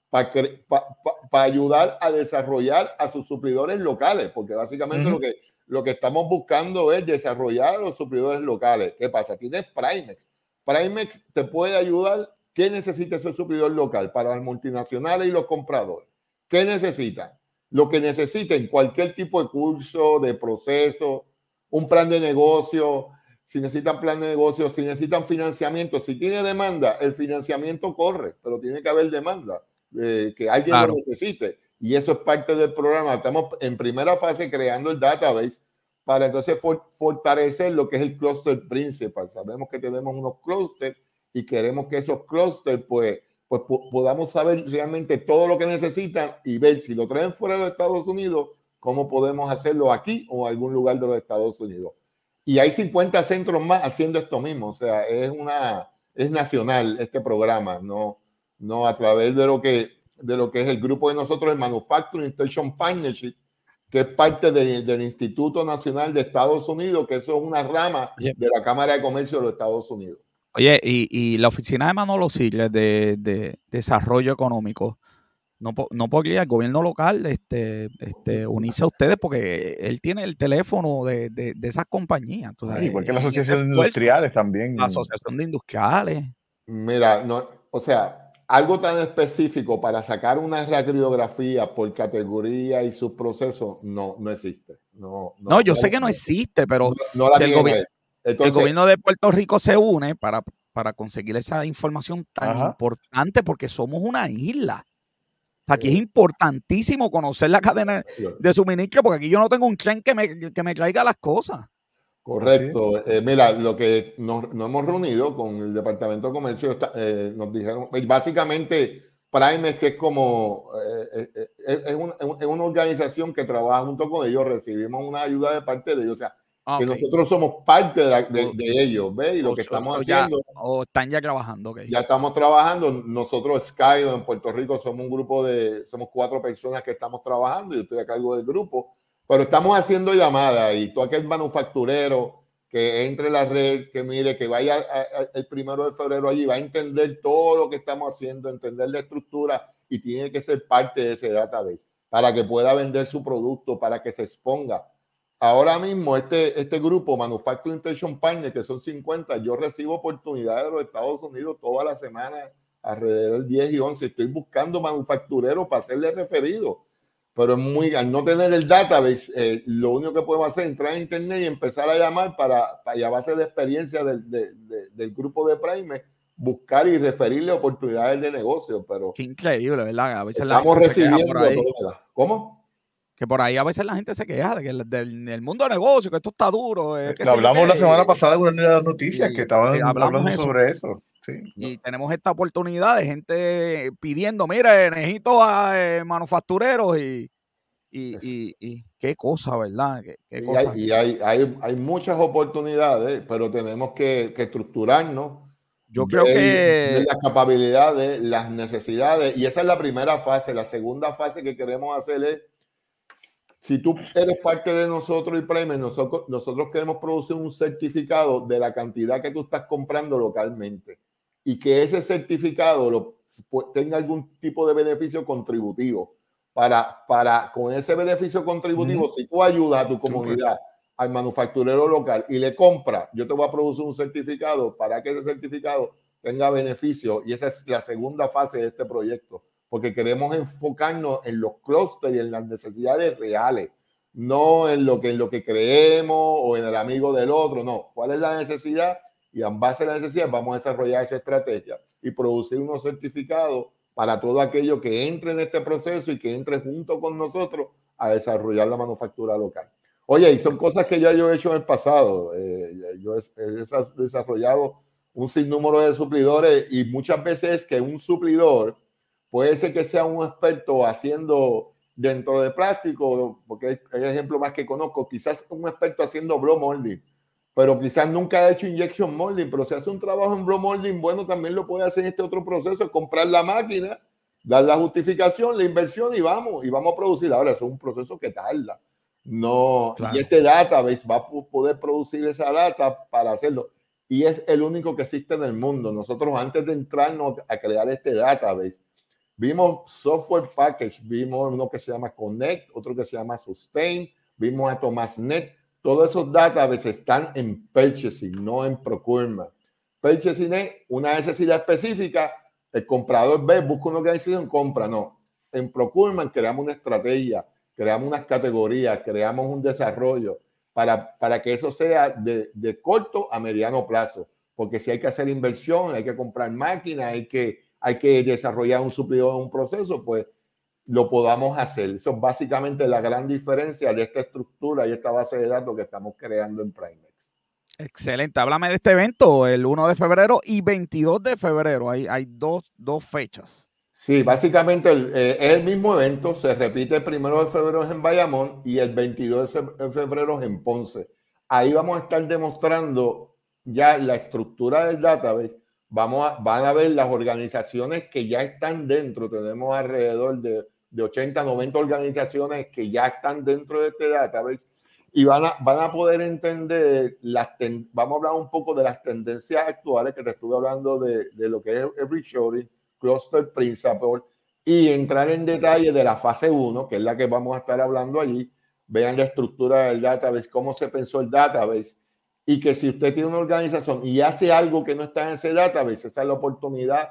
para ayudar a desarrollar a sus suplidores locales, porque básicamente lo que lo que estamos buscando es desarrollar a los suplidores locales. ¿Qué pasa? Tienes Primex. Primex te puede ayudar. ¿Qué necesita ese suplidor local para las multinacionales y los compradores? ¿Qué necesitan? Lo que necesiten, cualquier tipo de curso, de proceso, un plan de negocio, si necesitan plan de negocio, si necesitan financiamiento, si tiene demanda, el financiamiento corre, pero tiene que haber demanda, de que alguien lo necesite y eso es parte del programa. Estamos en primera fase creando el database para entonces fortalecer lo que es el cluster principal. Sabemos que tenemos unos clusters y queremos que esos clusters pues, pues podamos saber realmente todo lo que necesitan y ver si lo traen fuera de los Estados Unidos, cómo podemos hacerlo aquí o en algún lugar de los Estados Unidos. Y hay 50 centros más haciendo esto mismo, o sea, es una es nacional este programa, no no a través de lo que de lo que es el grupo de nosotros, el Manufacturing Station Partnership, que es parte del Instituto Nacional de Estados Unidos, que eso es una rama de la Cámara de Comercio de los Estados Unidos. Oye, y, la oficina de Manolo Sigles de, Desarrollo Económico, no, no podría el gobierno local este, este, unirse a ustedes porque él tiene el teléfono de, de, esas compañías. igual que la Asociación de Industriales también. La Asociación de Industriales. Mira, no, o sea, algo tan específico para sacar una radiografía por categoría y sus procesos no, no existe. No, no, yo sé que no existe, pero el, gobierno de Puerto Rico se une para, para conseguir esa información tan importante porque somos una isla. Aquí es importantísimo conocer la cadena de suministro porque aquí yo no tengo un tren que me, que me traiga las cosas. Correcto. Eh, mira, lo que nos, hemos reunido con el Departamento de Comercio, eh, nos dijeron, básicamente, Prime es que es como, eh, es, una, organización que trabaja junto con ellos, recibimos una ayuda de parte de ellos, o sea, que nosotros somos parte de, ellos, ¿ves? Y lo que estamos haciendo... o están ya trabajando, Ya estamos trabajando, nosotros Sky en Puerto Rico somos un grupo de, somos cuatro personas que estamos trabajando, yo estoy a cargo del grupo, pero estamos haciendo llamadas y tú aquel manufacturero que entre en la red, que mire, que vaya el primero de febrero allí, va a entender todo lo que estamos haciendo, entender la estructura y tiene que ser parte de ese database para que pueda vender su producto, para que se exponga. Ahora mismo este, este grupo, Manufacturing Intention Partner, que son 50, yo recibo oportunidades de los Estados Unidos toda la semana, alrededor del 10 y 11. Estoy buscando manufactureros para hacerle referido pero es muy, al no tener el database, eh, lo único que podemos hacer es entrar en internet y empezar a llamar para, para a base de experiencia del, del grupo de Prime, buscar y referirle oportunidades de negocio. Pero Qué increíble, ¿verdad? A veces estamos la recibiendo por ahí. ¿Cómo? Que por ahí a veces la gente se queja de que el, del, mundo de negocio, que esto está duro. lo hablamos la semana pasada en una de las noticias que estaban hablando sobre eso. Y tenemos esta oportunidad de gente pidiendo, mira, necesito a eh, manufactureros y, y, qué cosa, ¿verdad? y, Hay, hay, hay, muchas oportunidades, pero tenemos que, estructurarnos. Yo creo que... De las capacidades, las necesidades, y esa es la primera fase. La segunda fase que queremos hacer es, si tú eres parte de nosotros y Prime, nosotros, nosotros queremos producir un certificado de la cantidad que tú estás comprando localmente y que ese certificado lo, tenga algún tipo de beneficio contributivo. Para, para con ese beneficio contributivo, si tú ayudas a tu comunidad, al manufacturero local y le compra, yo te voy a producir un certificado para que ese certificado tenga beneficio. Y esa es la segunda fase de este proyecto, porque queremos enfocarnos en los clústeres y en las necesidades reales, no en lo que, en lo que creemos o en el amigo del otro, no. ¿Cuál es la necesidad? y en base a la necesidad vamos a desarrollar esa estrategia y producir unos certificados para todo aquello que entre en este proceso y que entre junto con nosotros a desarrollar la manufactura local. Oye, y son cosas que ya yo he hecho en el pasado. Eh, yo he, desarrollado un sinnúmero de suplidores y muchas veces que un suplidor puede ser que sea un experto haciendo dentro de plástico, porque es el ejemplo más que conozco, quizás un experto haciendo blow molding pero quizás nunca ha hecho injection molding, pero si hace un trabajo en blow molding, bueno, también lo puede hacer en este otro proceso, comprar la máquina, dar la justificación, la inversión y vamos, y vamos a producir. Ahora, eso es un proceso que tarda. No, y este database va a poder producir esa data para hacerlo. Y es el único que existe en el mundo. Nosotros antes de entrarnos a crear este database, vimos software package, vimos uno que se llama Connect, otro que se llama Sustain, vimos a ThomasNet, todos esos databases están en purchasing, no en procurement. Purchasing es una necesidad específica, el comprador ve, busca una organización, compra, no. En procurement creamos una estrategia, creamos unas categorías, creamos un desarrollo para, para que eso sea de, de corto a mediano plazo. Porque si hay que hacer inversión, hay que comprar máquinas, hay que, hay que desarrollar un suplidor, un proceso, pues lo podamos hacer. Eso es básicamente la gran diferencia de esta estructura y esta base de datos que estamos creando en Primex. Excelente. Háblame de este evento, el 1 de febrero y 22 de febrero. Hay, hay dos, dos fechas. Sí, básicamente eh, es el mismo evento. Se repite el 1 de febrero en Bayamón y el 22 de febrero en Ponce. Ahí vamos a estar demostrando ya la estructura del database. Vamos a, van a ver las organizaciones que ya están dentro. Tenemos alrededor de de 80, 90 organizaciones que ya están dentro de este database y van a, van a poder entender, las vamos a hablar un poco de las tendencias actuales que te estuve hablando de, de lo que es reshoring, cluster principal y entrar en detalle de la fase 1, que es la que vamos a estar hablando allí. Vean la estructura del database, cómo se pensó el database y que si usted tiene una organización y hace algo que no está en ese database, esa es la oportunidad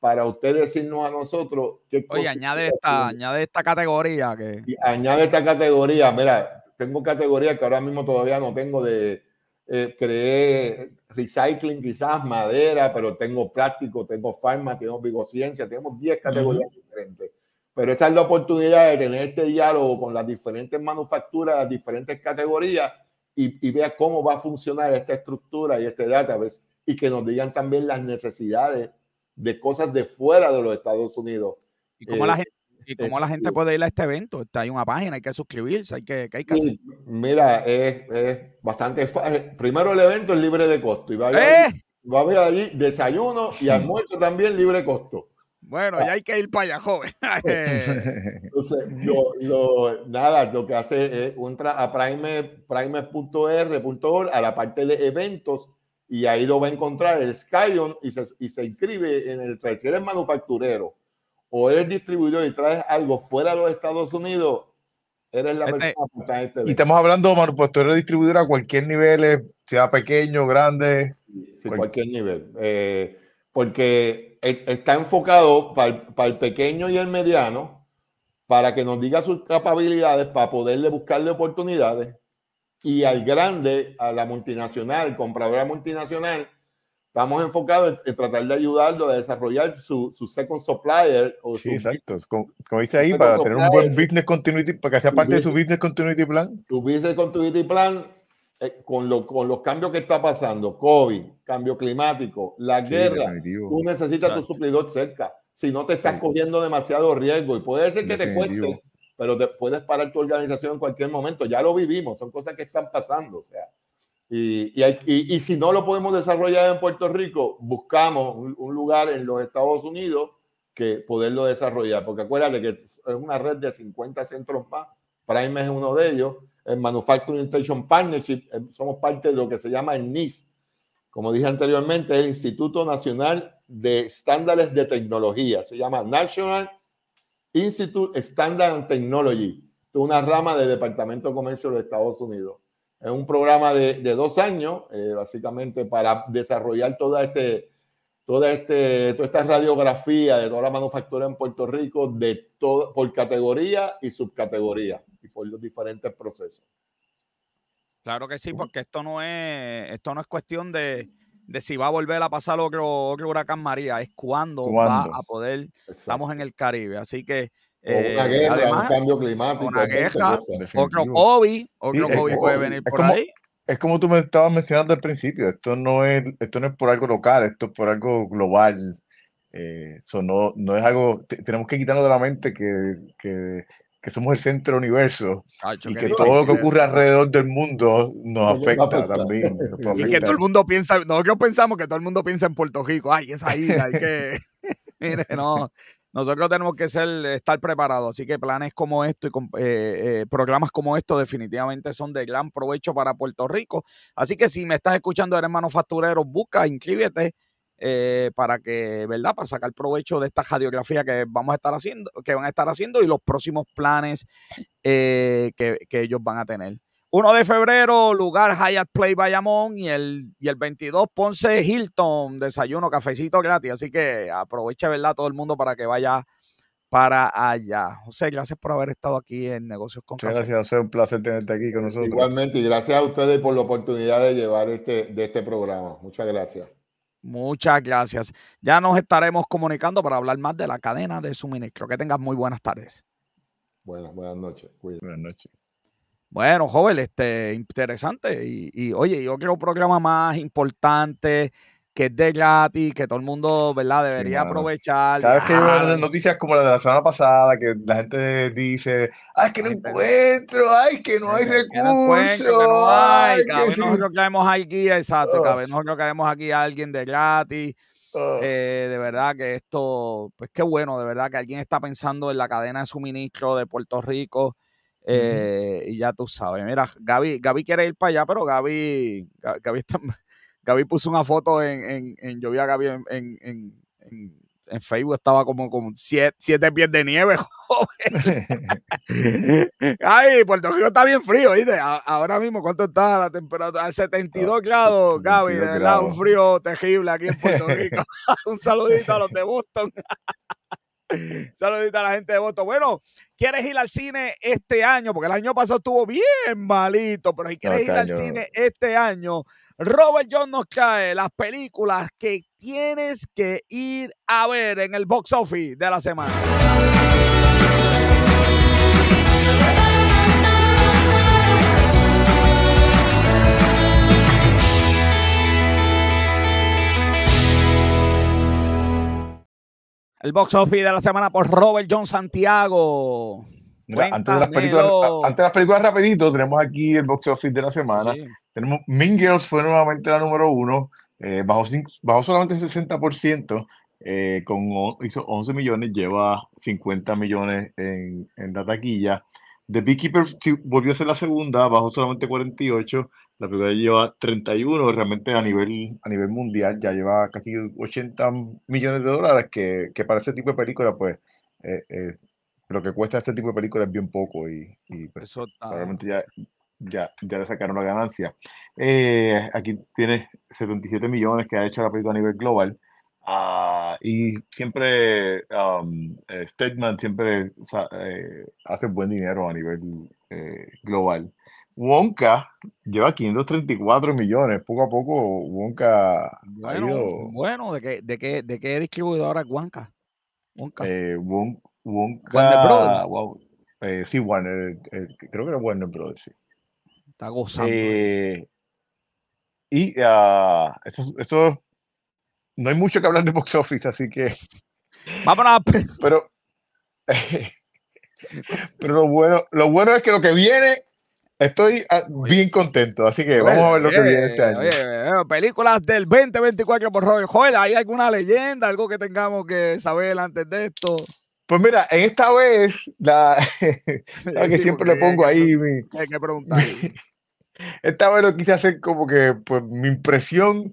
para usted decirnos a nosotros qué Oye, añade esta, añade esta categoría que. añade esta categoría. Mira, tengo categorías que ahora mismo todavía no tengo de eh, creé recycling, quizás madera, pero tengo plástico, tengo farma, tengo bigociencia, tenemos 10 categorías diferentes. Pero esta es la oportunidad de tener este diálogo con las diferentes manufacturas, las diferentes categorías y, y ver cómo va a funcionar esta estructura y este database y que nos digan también las necesidades de cosas de fuera de los Estados Unidos. ¿Y cómo, la, eh, gente, y cómo la gente puede ir a este evento? Hay una página, hay que suscribirse, hay que, hay que hacer. Mira, es, es bastante fácil. Primero el evento es libre de costo y va a haber, ¡Eh! va a haber allí desayuno y almuerzo también libre de costo. Bueno, ya hay que ir para allá, joven. Entonces, lo, lo, nada, lo que hace es entra a prime.r.org a la parte de eventos y ahí lo va a encontrar el Skyon y se, y se inscribe en el Si eres manufacturero o eres distribuidor y traes algo fuera de los Estados Unidos, eres la este, persona este Y estamos hablando de manufacturero distribuidor a cualquier nivel, eh, sea pequeño, grande. Sí, cualquier nivel. Eh, porque está enfocado para para el pequeño y el mediano para que nos diga sus capacidades, para poderle buscarle oportunidades y al grande, a la multinacional, compradora multinacional, estamos enfocados en, tratar de ayudarlo a desarrollar su, su second supplier. O sí, exacto. Como, dice ahí, para tener un buen business continuity, para que sea parte de su business continuity plan. Tu business continuity plan, eh, con, lo, con los cambios que está pasando, COVID, cambio climático, la guerra, tú necesitas tu suplidor cerca. Si no te estás cogiendo demasiado riesgo y puede ser que te cueste pero te puedes parar tu organización en cualquier momento. Ya lo vivimos, son cosas que están pasando. O sea, y, y, y, si no lo podemos desarrollar en Puerto Rico, buscamos un, lugar en los Estados Unidos que poderlo desarrollar. Porque acuérdate que es una red de 50 centros más. Prime es uno de ellos. El Manufacturing Station Partnership, eh, somos parte de lo que se llama el NIS. Como dije anteriormente, el Instituto Nacional de Estándares de Tecnología. Se llama National Institute Standard and Technology, una rama del Departamento de Comercio de Estados Unidos. Es un programa de, dos años, eh, básicamente para desarrollar toda, este, toda, este, toda esta radiografía de toda la manufactura en Puerto Rico de todo, por categoría y subcategoría y por los diferentes procesos. Claro que sí, porque esto no es, esto no es cuestión de, de si va a volver a pasar otro, otro huracán María, es cuándo, va a poder. Estamos en el Caribe, así que. Eh, una guerra, un cambio climático. Una guerra, otro COVID, otro COVID puede venir por ahí. Es como tú me estabas mencionando al principio, esto no es, esto no es por algo local, esto es por algo global. Eh, eso no, no es algo, tenemos que quitarnos de la mente que, que que somos el centro del universo y que todo lo que ocurre alrededor del mundo nos afecta afectar. también. nos Y que afecta. todo el mundo piensa, nosotros pensamos que todo el mundo piensa en Puerto Rico. Ay, esa isla, hay que. Mire, no. Nosotros tenemos que ser, estar preparados. Así que planes como esto y eh, eh, programas como esto definitivamente son de gran provecho para Puerto Rico. Así que si me estás escuchando, eres manufacturero, busca, inscríbete eh, para que, ¿verdad? Para sacar provecho de esta radiografía que vamos a estar haciendo, que van a estar haciendo y los próximos planes eh, que ellos van a tener. 1 de febrero, lugar Hyatt Play Bayamón y el, y el 22 Ponce Hilton, desayuno, cafecito gratis. Así que aproveche, ¿verdad? Todo el mundo para que vaya para allá. José, gracias por haber estado aquí en Negocios con Muchas gracias, José. Un placer tenerte aquí con nosotros. Igualmente, y gracias a ustedes por la oportunidad de llevar este, de este programa. Muchas gracias. Muchas gracias. Ya nos estaremos comunicando para hablar más de la cadena de suministro. Que tengas muy buenas tardes. Buenas, buenas noches. Buenas noches. Bueno, joven, este, interesante. Y, y, oye, yo creo un programa más importante, que es de gratis, que todo el mundo, ¿verdad? Debería aprovechar. Cada vez que veo noticias como la de la semana pasada, que la gente dice, ay, es que no encuentro, ay, que no hay Que recursos, que no hay. ay, Cada que vez sí". nosotros caemos aquí, exacto. Cada Oh. vez nosotros caemos aquí a alguien de gratis. Oh, Eh, de verdad que esto, pues qué bueno, de verdad que alguien está pensando en la cadena de suministro de Puerto Rico. Eh, Y ya tú sabes, mira, Gaby, Gaby quiere ir para allá, pero Gaby, Ga- Gaby, está- Gaby puso una foto en, en, en- yo vi a Gaby en, en, en- Facebook, estaba como con siete, siete pies de nieve, joven. Ay, Puerto Rico está bien frío, ¿viste? A- Ahora mismo, ¿cuánto está la temperatura? A 72 grados, Gaby, de 72 verdad, un frío terrible aquí en Puerto Rico. un saludito a los de Boston. saludito a la gente de Boston. Bueno, ¿quieres ir al cine este año? Porque el año pasado estuvo bien malito, pero si quieres ir al cine este año, Robert John nos trae las películas que tienes que ir a ver en el box office de la semana. El box office de la semana por Robert John Santiago. Mira, antes, de las películas, antes de las películas rapidito, tenemos aquí el box office de la semana. Sí. Tenemos Mean Girls fue nuevamente la número uno, eh, bajó, bajó solamente 60%, eh, con, hizo 11 millones, lleva 50 millones en, en la taquilla. The Beekeeper volvió a ser la segunda, bajó solamente 48, la película lleva 31, realmente a nivel, a nivel mundial ya lleva casi 80 millones de dólares, que, que para ese tipo de película, pues, eh, eh, lo que cuesta ese tipo de película es bien poco y, y, pues, Eso probablemente ya, ya, ya le sacaron la ganancia. Eh, aquí tiene 77 millones que ha hecho la película a nivel global. Ah, y siempre, um, eh, Statement siempre hace buen dinero a nivel global. Wonka lleva 534 millones. Poco a poco, Wonka ha Bueno, ido. bueno, ¿de qué, de qué, de qué distribuidora es Wonka? Wonka. eh, Won- Wonka. Warner Brothers. wow, eh, sí, Warner. eh, creo que era Warner Brothers, sí. está gozando. Eh, y ah, eso, eso- no hay mucho que hablar de box office, así que, Vámonos pero, pero lo bueno, lo bueno es que lo que viene, estoy ah, bien contento, así que vamos a ver lo que viene este año. oye, películas del 2024 por Robert Joel. ¿Hay alguna leyenda, algo que tengamos que saber antes de esto? Pues mira, en esta vez, la, que Sí, siempre le pongo hay que ahí pre- mi, Hay que preguntar. esta vez lo quise hacer como que, pues, mi impresión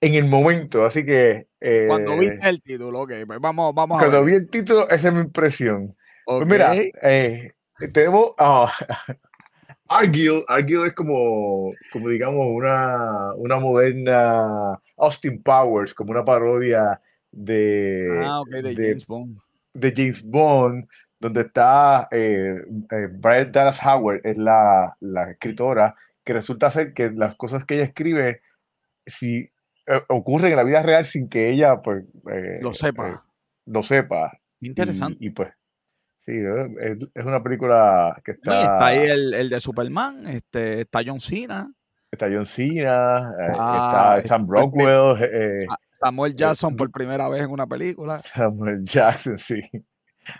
en el momento, así que, Cuando eh, viste el título, ok, pues vamos, vamos a cuando ver. vi el título, esa es mi impresión. Pues Ok, mira, eh, tenemos a Argyll. Argyll es como, como digamos, una, una moderna Austin Powers, como una parodia de, ah, de de, James Bond. de James Bond, donde está eh, eh, Dallas Howard, es la, la escritora, que resulta ser que las cosas que ella escribe, si eh, ocurren en la vida real sin que ella pues, eh, Lo sepa. lo sepa. Interesante. Y, y, pues, sí, eh, es, es una película que No, y está ahí está, el, el de Superman, este, está John Cena, está John Cena, eh, Ah, está Sam este- Rockwell, eh, Sa- Samuel Jackson por primera vez en una película. Samuel Jackson, sí.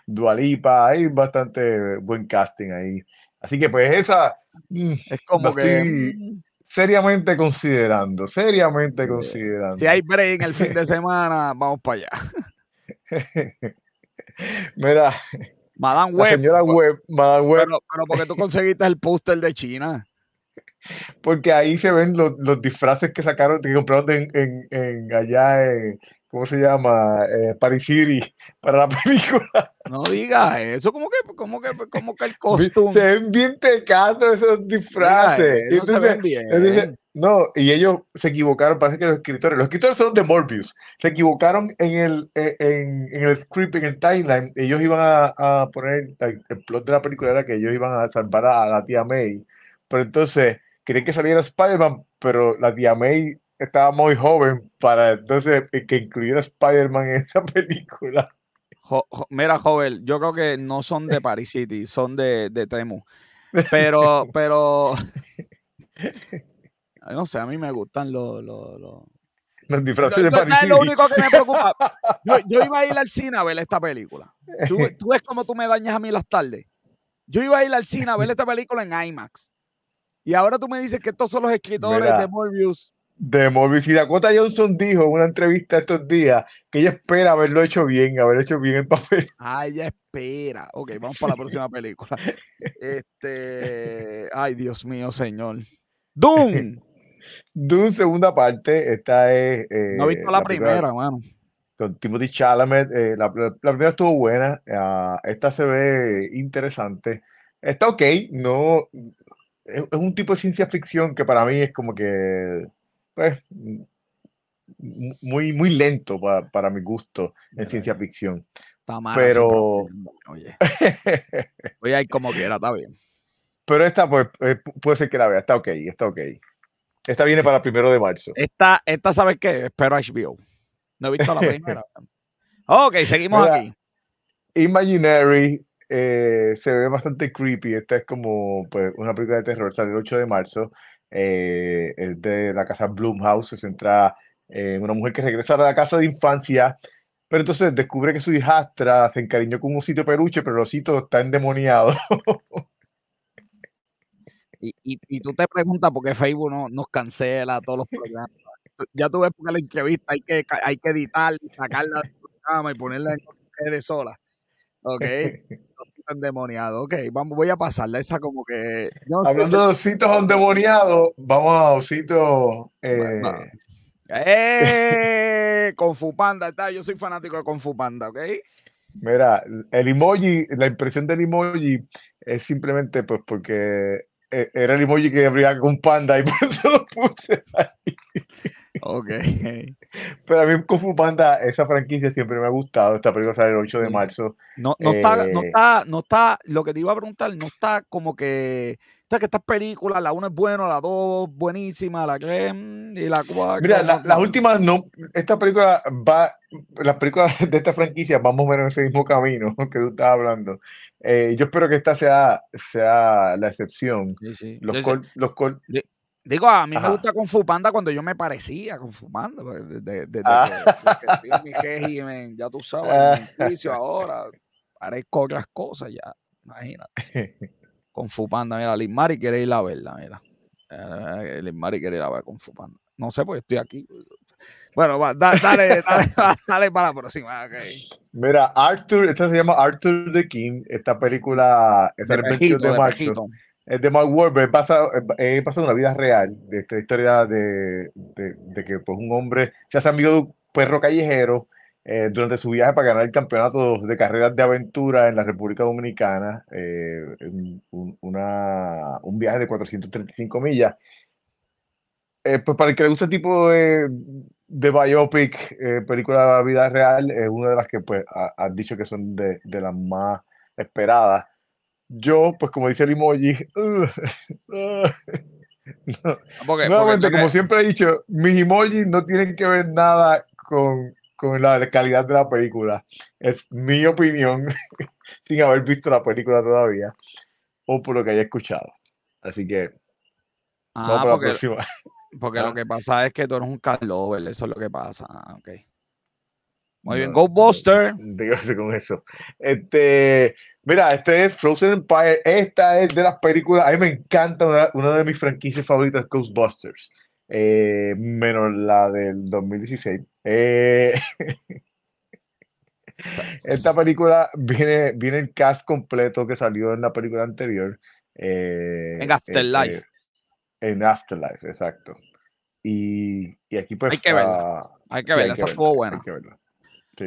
Dualipa, hay bastante buen casting ahí. Así que pues esa mm, es como que seriamente considerando, seriamente eh, considerando. Si hay break el fin de semana, vamos para allá. Mira, Madame Web. señora Web, Madame Web. Pero, pero porque tú conseguiste el póster de China. Porque ahí se ven los, los disfraces que sacaron, que compraron en, en, en allá en, ¿cómo se llama? Eh, Paris City para la película. No digas eso, como que, como que, como que el costume. Se ven bien tecatos esos disfraces. se ven bien. No, y ellos se equivocaron, parece que los escritores, los escritores son de Morbius, se equivocaron en el, eh, en, en el script, en el timeline, ellos iban a, a poner, el plot de la película era que ellos iban a salvar a, la tía May, pero entonces querían que saliera Spider-Man, pero la tía May estaba muy joven para entonces que incluyera Spider-Man en esa película. mira, joven, yo creo que no son de Paris City, son de, de Temu. Pero, pero. No sé, a mí me gustan los. los, los... disfraces de Paris. Es lo único que me preocupa. Yo, iba a ir al cine a ver esta película. ¿Tú, tú ves cómo tú me dañas a mí las tardes. Yo iba a ir al cine a ver esta película en IMAX. Y ahora tú me dices que estos son los escritores de Morbius de Morbius. Y Dakota Johnson dijo en una entrevista estos días que ella espera haberlo hecho bien, haber hecho bien el papel. Ah, ella espera. Ok, vamos para la próxima película. Este. Ay, Dios mío, señor. Doom. Doom, segunda parte. Esta es. Eh, no he visto la, primera, mano. Con Timothy Chalamet. Eh, la, primera estuvo buena. Ah, esta se ve interesante. Está ok. No. Es, es un tipo de ciencia ficción que para mí es como que pues, muy, muy lento para, mi gusto en ciencia ficción. pero. Oye. Oye, como quiera, está bien. Pero esta pues, eh, puede ser que la vea, está ok, está ok. Esta viene para el primero de marzo. Esta, esta ¿sabes qué? Espero HBO. No he visto la primera. ok, seguimos aquí. Imaginary eh, se ve bastante creepy. Esta es como pues, una película de terror, sale el 8 de marzo eh, es de la casa Bloomhouse, se centra en una mujer que regresa a la casa de infancia, pero entonces descubre que su hijastra se encariñó con un osito peluche, pero el osito está endemoniado. Y, y, tú te preguntas por qué Facebook no, nos cancela todos los programas. Ya tú ves porque la entrevista hay que, hay que editar, sacarla del programa y ponerla en de sola. ¿Ok? endemoniado. Ok, vamos, voy a pasarla esa como que. Hablando de ositos endemoniados, vamos a ositos. Eh... Eh, Con Fupanda, está. Yo soy fanático de Con Fupanda, ¿ok? Mira, el emoji, la impresión del emoji es simplemente pues porque era el emoji que abría con panda y por eso lo puse ahí. Ok. Pero a mí con Fu Panda, esa franquicia siempre me ha gustado. Esta película sale el 8 de marzo. No, no, está, no, eh, está, no está, lo que te iba a preguntar, no está como que, está que estas películas, la 1 es buena, la 2 buenísima, la 3 mm, y la 4. Mira, las últimas no, esta película va, las películas de esta franquicia vamos a ver en ese mismo camino que tú estás hablando. Eh, yo espero que esta sea, sea la excepción. Los, los Digo, a mí me gusta con Fupanda cuando yo me parecía con Fupanda. Desde, pues, ah. que, mi régimen, ya tú sabes, en juicio ahora, parezco otras cosas ya, imagínate. Con Fupanda, mira, Liz Mari quiere ir a verla, mira. Eh, Liz Mari quiere ir a ver con Fupanda. No sé, porque estoy aquí. Bueno, va, dale, dale, dale, para la próxima. Mira, Arthur, esta se llama Arthur the King, esta película es el 21 de, marzo es de Mark Wahlberg, pasa, eh, pasa una vida real, de esta historia de, de, que pues, un hombre se hace amigo de un perro callejero eh, durante su viaje para ganar el campeonato de carreras de aventura en la República Dominicana, eh, un, una, un viaje de 435 millas. pues para el que le gusta el tipo de, de biopic, película de vida real, es una de las que pues han dicho que son de, de las más esperadas yo, pues como dice el emoji, nuevamente, como siempre he dicho, mis emojis no tienen que ver nada con, con la calidad de la película. Es mi opinión, sin haber visto la película todavía, o por lo que haya escuchado. Así que, ah, porque, la próxima. Porque lo ah. que pasa es que tú eres un Carl eso es lo que pasa. Okay. Muy bien, Ghostbuster. Dígase con eso. Este, mira, este es Frozen Empire. Esta es de las películas. A mí me encanta una, de mis franquicias favoritas, Ghostbusters. Eh, menos la del 2016. Eh, esta película viene, viene el cast completo que salió en la película anterior. Eh, en Afterlife. Este, en Afterlife, exacto. Y, y aquí pues... Hay que verla. Hay que verla, esa estuvo buena.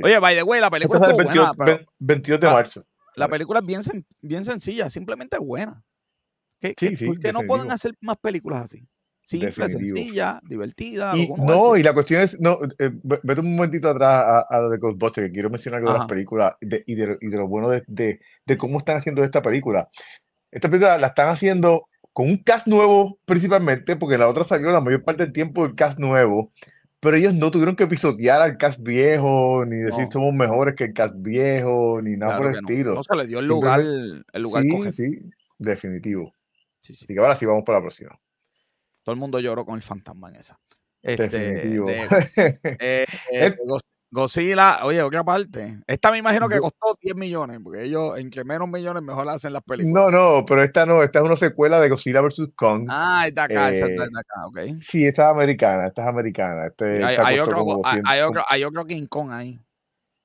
Oye, by the way, la película estuvo 22, buena. 22 de marzo. La película es bien, bien sencilla, simplemente buena. ¿Qué, sí, sí, ¿Por qué no pueden hacer más películas así? Simple, sencilla, divertida. no, y la cuestión es, no, eh, vete un momentito atrás a, lo de Ghostbusters, que quiero mencionar algo de las películas y, de, y, de, lo bueno de, de, cómo están haciendo esta película. Esta película la están haciendo con un cast nuevo principalmente, porque la otra salió la mayor parte del tiempo el cast nuevo, pero ellos no tuvieron que pisotear al cast viejo, ni decir somos mejores que el cast viejo, ni nada por el estilo. No se le dio el lugar, el lugar Sí, sí, definitivo. Sí, sí. Así que ahora sí vamos para la próxima. Todo el mundo lloró con el fantasma en esa. Este, definitivo. Eh, eh, Godzilla, oye, otra parte. Esta me imagino que costó 10 millones, porque ellos, entre menos millones, mejor hacen las películas. No, no, pero esta no, esta es una secuela de Godzilla vs. Kong. Ah, está acá, esa está eh, acá, ok. Sí, esta es americana, esta es americana. Este, hay, otro, hay, otro, hay, otro, King Kong ahí.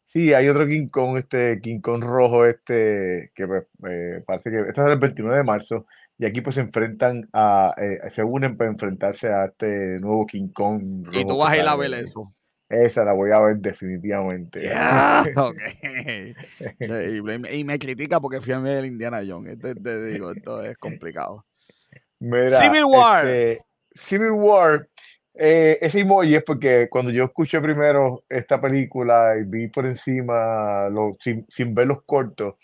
Sí, hay otro King Kong, este King Kong rojo, este, que pues, eh, parece que este es el 29 de marzo. Y aquí pues se enfrentan a, eh, se unen para enfrentarse a este nuevo King Kong. Y tú vas a ir a ver eso. Esa la voy a ver definitivamente. y, me critica porque fui a ver el Indiana Jones. Este, te, digo, esto es complicado. Civil War. Este, Civil War. Eh, ese emoji es porque cuando yo escuché primero esta película y vi por encima, sin, sin, ver los cortos,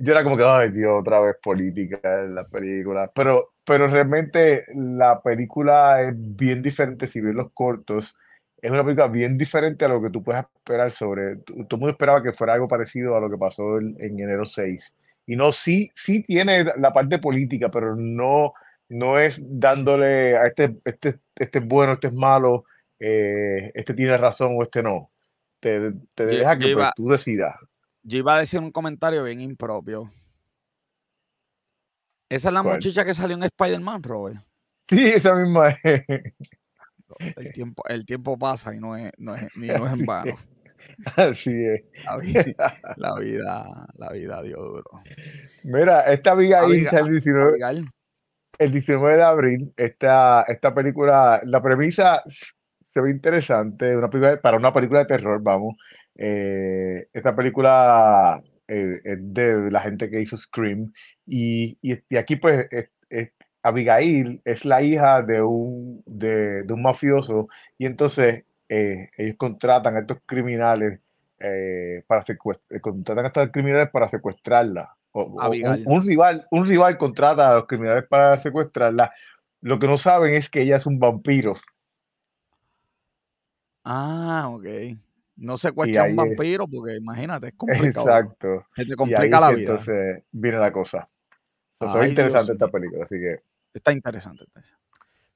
yo era como que, ay Dios, otra vez política en la película. Pero, pero realmente la película es bien diferente si ves los cortos es una película bien diferente a lo que tú puedes esperar sobre. Todo el mundo esperaba que fuera algo parecido a lo que pasó en, enero 6. Y no, sí, sí tiene la parte política, pero no, no es dándole a este, este, este es bueno, este es malo, eh, este tiene razón o este no. Te, te deja que pues, tú decidas. Yo iba a decir un comentario bien impropio. Esa es la muchacha que salió en Spider-Man, Robert. Sí, esa misma es. El tiempo, el tiempo pasa y no es, no es, ni no es en vano. Así es. La vida, la vida, la vida dio duro. Mira, esta amiga el 19, el 19 de abril, esta, esta película, la premisa se ve interesante, una película, para una película de terror, vamos. Eh, esta película eh, es de la gente que hizo Scream y, y, aquí pues es, Abigail es la hija de un, de, un mafioso y entonces eh, ellos contratan a estos criminales para secuestrar, contratan a estos criminales para secuestrarla. un, rival, un rival contrata a los criminales para secuestrarla. Lo que no saben es que ella es un vampiro. Ah, ok. No secuestra a un vampiro porque imagínate, es complicado. Exacto. Se te complica la vida. Entonces viene la cosa. Entonces, es interesante esta película, así que Está interesante.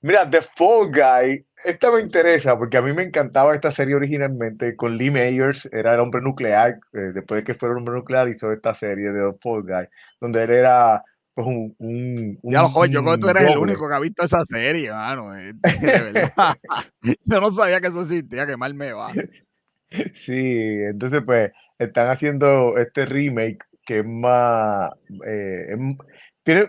Mira, The Fall Guy, esta me interesa porque a mí me encantaba esta serie originalmente con Lee Mayers, era el hombre nuclear, eh, después de que fuera el hombre nuclear hizo esta serie de The Fall Guy, donde él era pues un... un, ya lo joven, yo creo que tú eres el único que ha visto esa serie, mano. Eh, yo no sabía que eso existía, que mal me va. Sí, entonces pues están haciendo este remake que es más... Eh, tiene,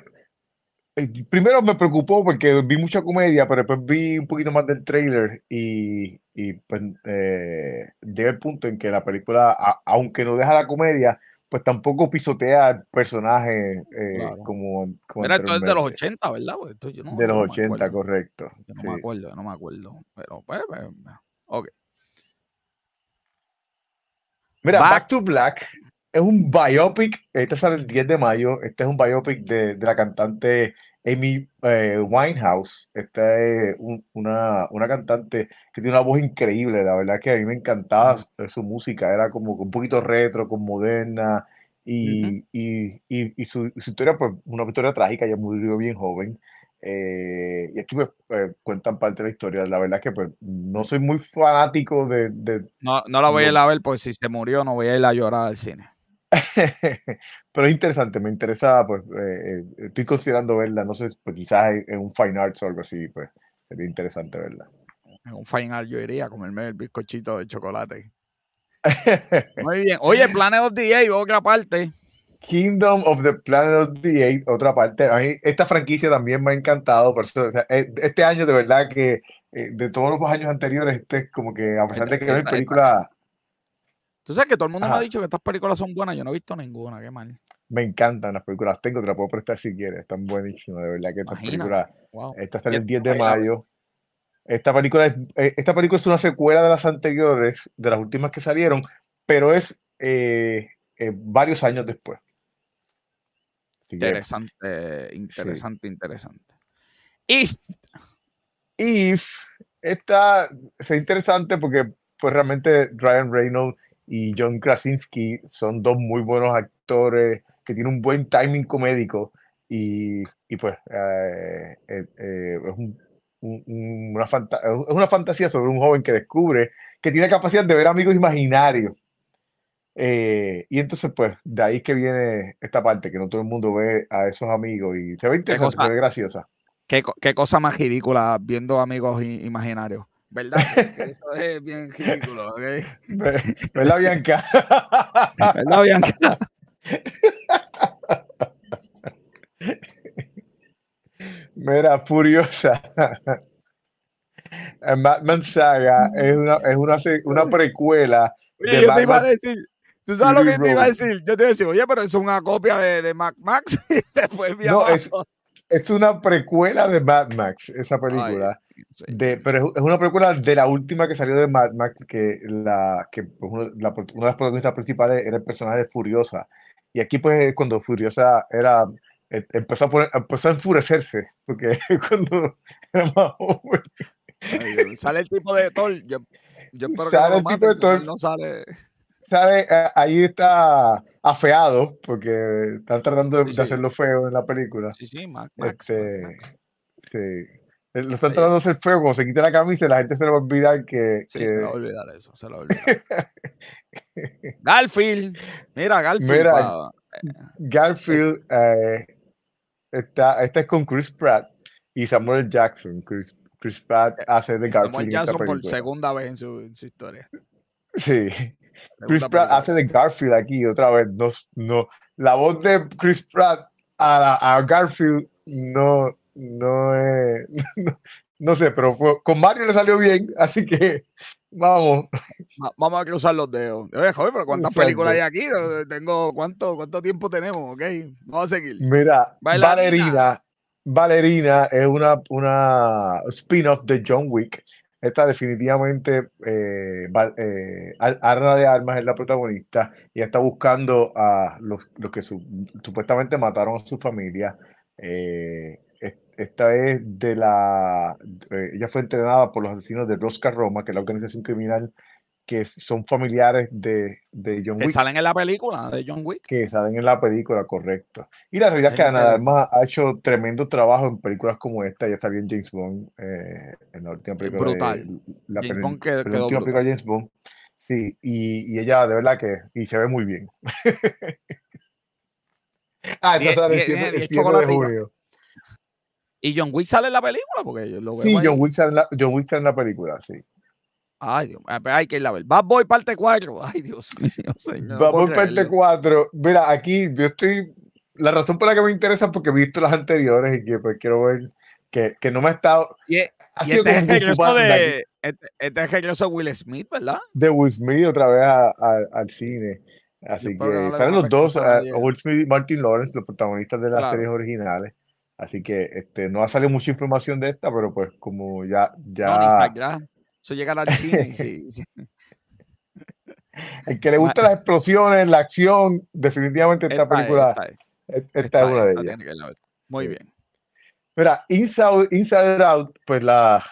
eh, primero me preocupó porque vi mucha comedia, pero después vi un poquito más del trailer y, y pues eh, llega el punto en que la película, aunque no deja la comedia, pues tampoco pisotea al personaje eh, como, como Era de los 80, ¿verdad? Pues de los 80, correcto. no me acuerdo, no me acuerdo. Pero, pues, pues, ok. Mira, Back to Black es un biopic, este sale el 10 de mayo, este es un biopic de, de la cantante Amy eh, Winehouse. Esta es una, una, cantante que tiene una voz increíble, la verdad que a mí me encantaba su música, era como un poquito retro, con moderna, y, y, y, su, su, historia, pues una historia trágica, ella murió bien joven. Eh, y aquí pues eh, cuentan parte de la historia. La verdad es que pues no soy muy fanático de... de no, no la voy a ir a ver porque si se murió no voy a ir a llorar al cine. Pero es interesante, me interesa, pues estoy considerando verla, no sé, pues quizás en, un Fine Arts o algo así, pues sería interesante verla. En un Fine Arts yo iría a comerme el bizcochito de chocolate. Muy bien. Oye, Planet of the Apes, otra parte. Kingdom of the Planet of the Apes, otra parte. A mí esta franquicia también me ha encantado. Por eso, eh, este año, de verdad que eh, de todos los años anteriores, este es como que, a pesar de que no hay película. Tú sabes que todo el mundo me ha dicho que estas películas son buenas. Yo no he visto ninguna, qué mal. Me encantan las películas. Tengo, te las puedo prestar si quieres. Están buenísimas, de verdad que estas películas. Esta sale el 10 de mayo. Esta película, es, eh, esta película es una secuela de las anteriores, de las últimas que salieron, pero es eh, eh, varios años después. Interesante, interesante, interesante. If. If. Esta es interesante porque pues realmente Ryan Reynolds y John Krasinski son dos muy buenos actores que tienen un buen timing comédico y, y pues es un una es una fantasía sobre un joven que descubre que tiene capacidad de ver amigos imaginarios. Eh, y entonces, pues, de ahí que viene esta parte, que no todo el mundo ve a esos amigos y se ve interesante, se ve graciosa. Qué, qué, cosa más ridícula viendo amigos imaginarios. ¿Verdad? Eso es bien ridículo, ¿ok? ¿Verdad, Bianca? ¿Verdad, Bianca? Mira, Furiosa. Batman Saga es una, es una, una precuela. Oye, yo te iba a decir, ¿tú sabes lo que te iba a decir? Yo te iba a decir, oye, pero es una copia de, de Mad Max. después no, es, es, una precuela de Mad Max, esa película. de, pero es una precuela de la última que salió de Mad Max, que, la, que pues, una, la, una de las protagonistas principales era el personaje de Furiosa. Y aquí, pues, cuando Furiosa era eh, empezó a, empezó a enfurecerse, porque cuando era más joven. sale el tipo de Thor. Yo, yo espero sale que el tipo de Thor. No sale. Sale, eh, ahí está afeado, porque están tratando de, hacerlo feo en la película. Sí, sí, Max. Max, este, Sí. Eh, lo están tratando de hacer feo, como se quita la camisa y la gente se le va a olvidar que. Sí, se le va a olvidar eso, se le va a olvidar. Garfield, mira, Garfield. Mira, Garfield, eh, Esta, esta es con Chris Pratt y Samuel Jackson. Chris, Chris Pratt hace de Garfield. Samuel Jackson por segunda vez en su, en su historia. Sí. Chris Pratt hace de Garfield aquí otra vez. No, no, la voz de Chris Pratt a, a Garfield no, no es. No, no sé, pero con Mario le salió bien, así que vamos. Vamos a cruzar los dedos. Oye, joder, pero ¿cuántas películas hay aquí? Tengo, ¿cuánto, ¿Cuánto tiempo tenemos? Ok, vamos a seguir. Mira, Valerina. Valerina es una, una spin-off de John Wick. Esta definitivamente, eh, eh de Armas es la protagonista y está buscando a los, que supuestamente mataron a su familia. Eh, esta es de la. Ella fue entrenada por los asesinos de Rosca Roma, que es la organización criminal que son familiares de, de John Wick. Que salen en la película de John Wick. Que salen en la película, correcto. Y la realidad es que Ana además ha hecho tremendo trabajo en películas como esta. Ya salió en James Bond, eh, en la última película. Brutal. la, James Bond quedó, última película de James Bond. Sí, y, y, ella de verdad que. Y se ve muy bien. ah, esa sale el 7 de julio. ¿Y John Wick sale en la película? Porque yo lo veo sí, John Wick, sale en la, John Wick sale en la película, sí. Ay, Dios mío, hay que ir a ver. Bad Boy parte 4. Ay, Dios mío, señor. Bad Boy parte 4. Mira, aquí yo estoy. La razón por la que me interesa es porque he visto las anteriores y que pues quiero ver que, que no me ha estado. Y, ha sido este, es regreso de, este, este, es regreso de Will Smith, ¿verdad? De Will Smith otra vez a, a, al cine. Así que salen los dos, Will Smith y Martin Lawrence, los protagonistas de las series originales. Así que este, no ha salido mucha información de esta, pero pues como ya... ya... No, Eso llegará al cine. sí, sí. El que le gusta las explosiones, la acción, definitivamente esta, película, esta, es, una de ellas. Muy bien. Mira, Inside, Inside Out, pues la,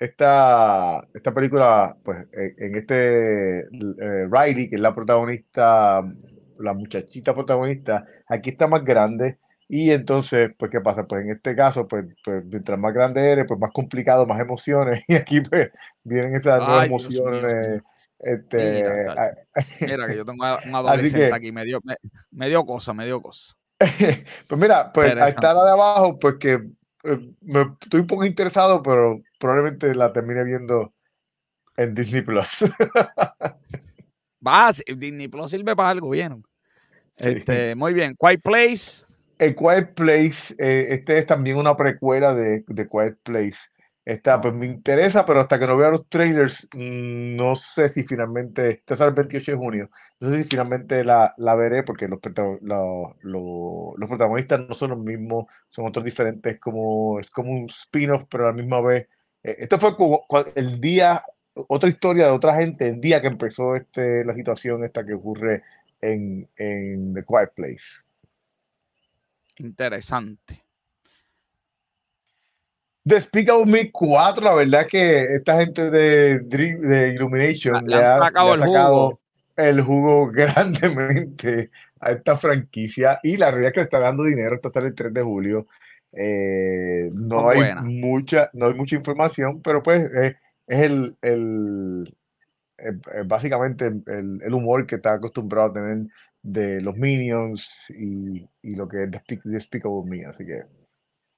esta, esta película, pues en este eh, Riley, que es la protagonista, la muchachita protagonista, aquí está más grande, Y entonces, pues, ¿qué pasa? Pues en este caso, pues, pues mientras más grande eres, pues más complicado, más emociones. Y aquí, pues, vienen esas nuevas emociones. Este, mira, que yo tengo un adolescente aquí, me dio, me, dio cosa, me dio cosa. pues mira, pues ahí está la de abajo, pues que eh, me, estoy un poco interesado, pero probablemente la termine viendo en Disney Plus. Va, Disney Plus sirve para algo, ¿vieron? Este, muy bien. Quiet Place. El Quiet Place, eh, este es también una precuela de, de Quiet Place. Esta, pues me interesa, pero hasta que no vea los trailers, mm, no sé si finalmente, este sale el 28 de junio, no sé si finalmente la, la veré porque los, los protagonistas no son los mismos, son otros diferentes, como, es como un spin-off, pero a la misma vez. Eh, esto fue como el día, otra historia de otra gente, el día que empezó este, la situación esta que ocurre en, en The Quiet Place. Interesante. Despicable Me 4, la verdad que esta gente de, de Illumination le, ha, sacado, el, jugo. el jugo grandemente a esta franquicia y la realidad es que está dando dinero hasta sale el 3 de julio. Eh, no, hay mucha, no hay mucha información, pero pues eh, es el, el eh, básicamente el, el, humor que está acostumbrado a tener de los Minions y, y lo que es Despicable Me, así que...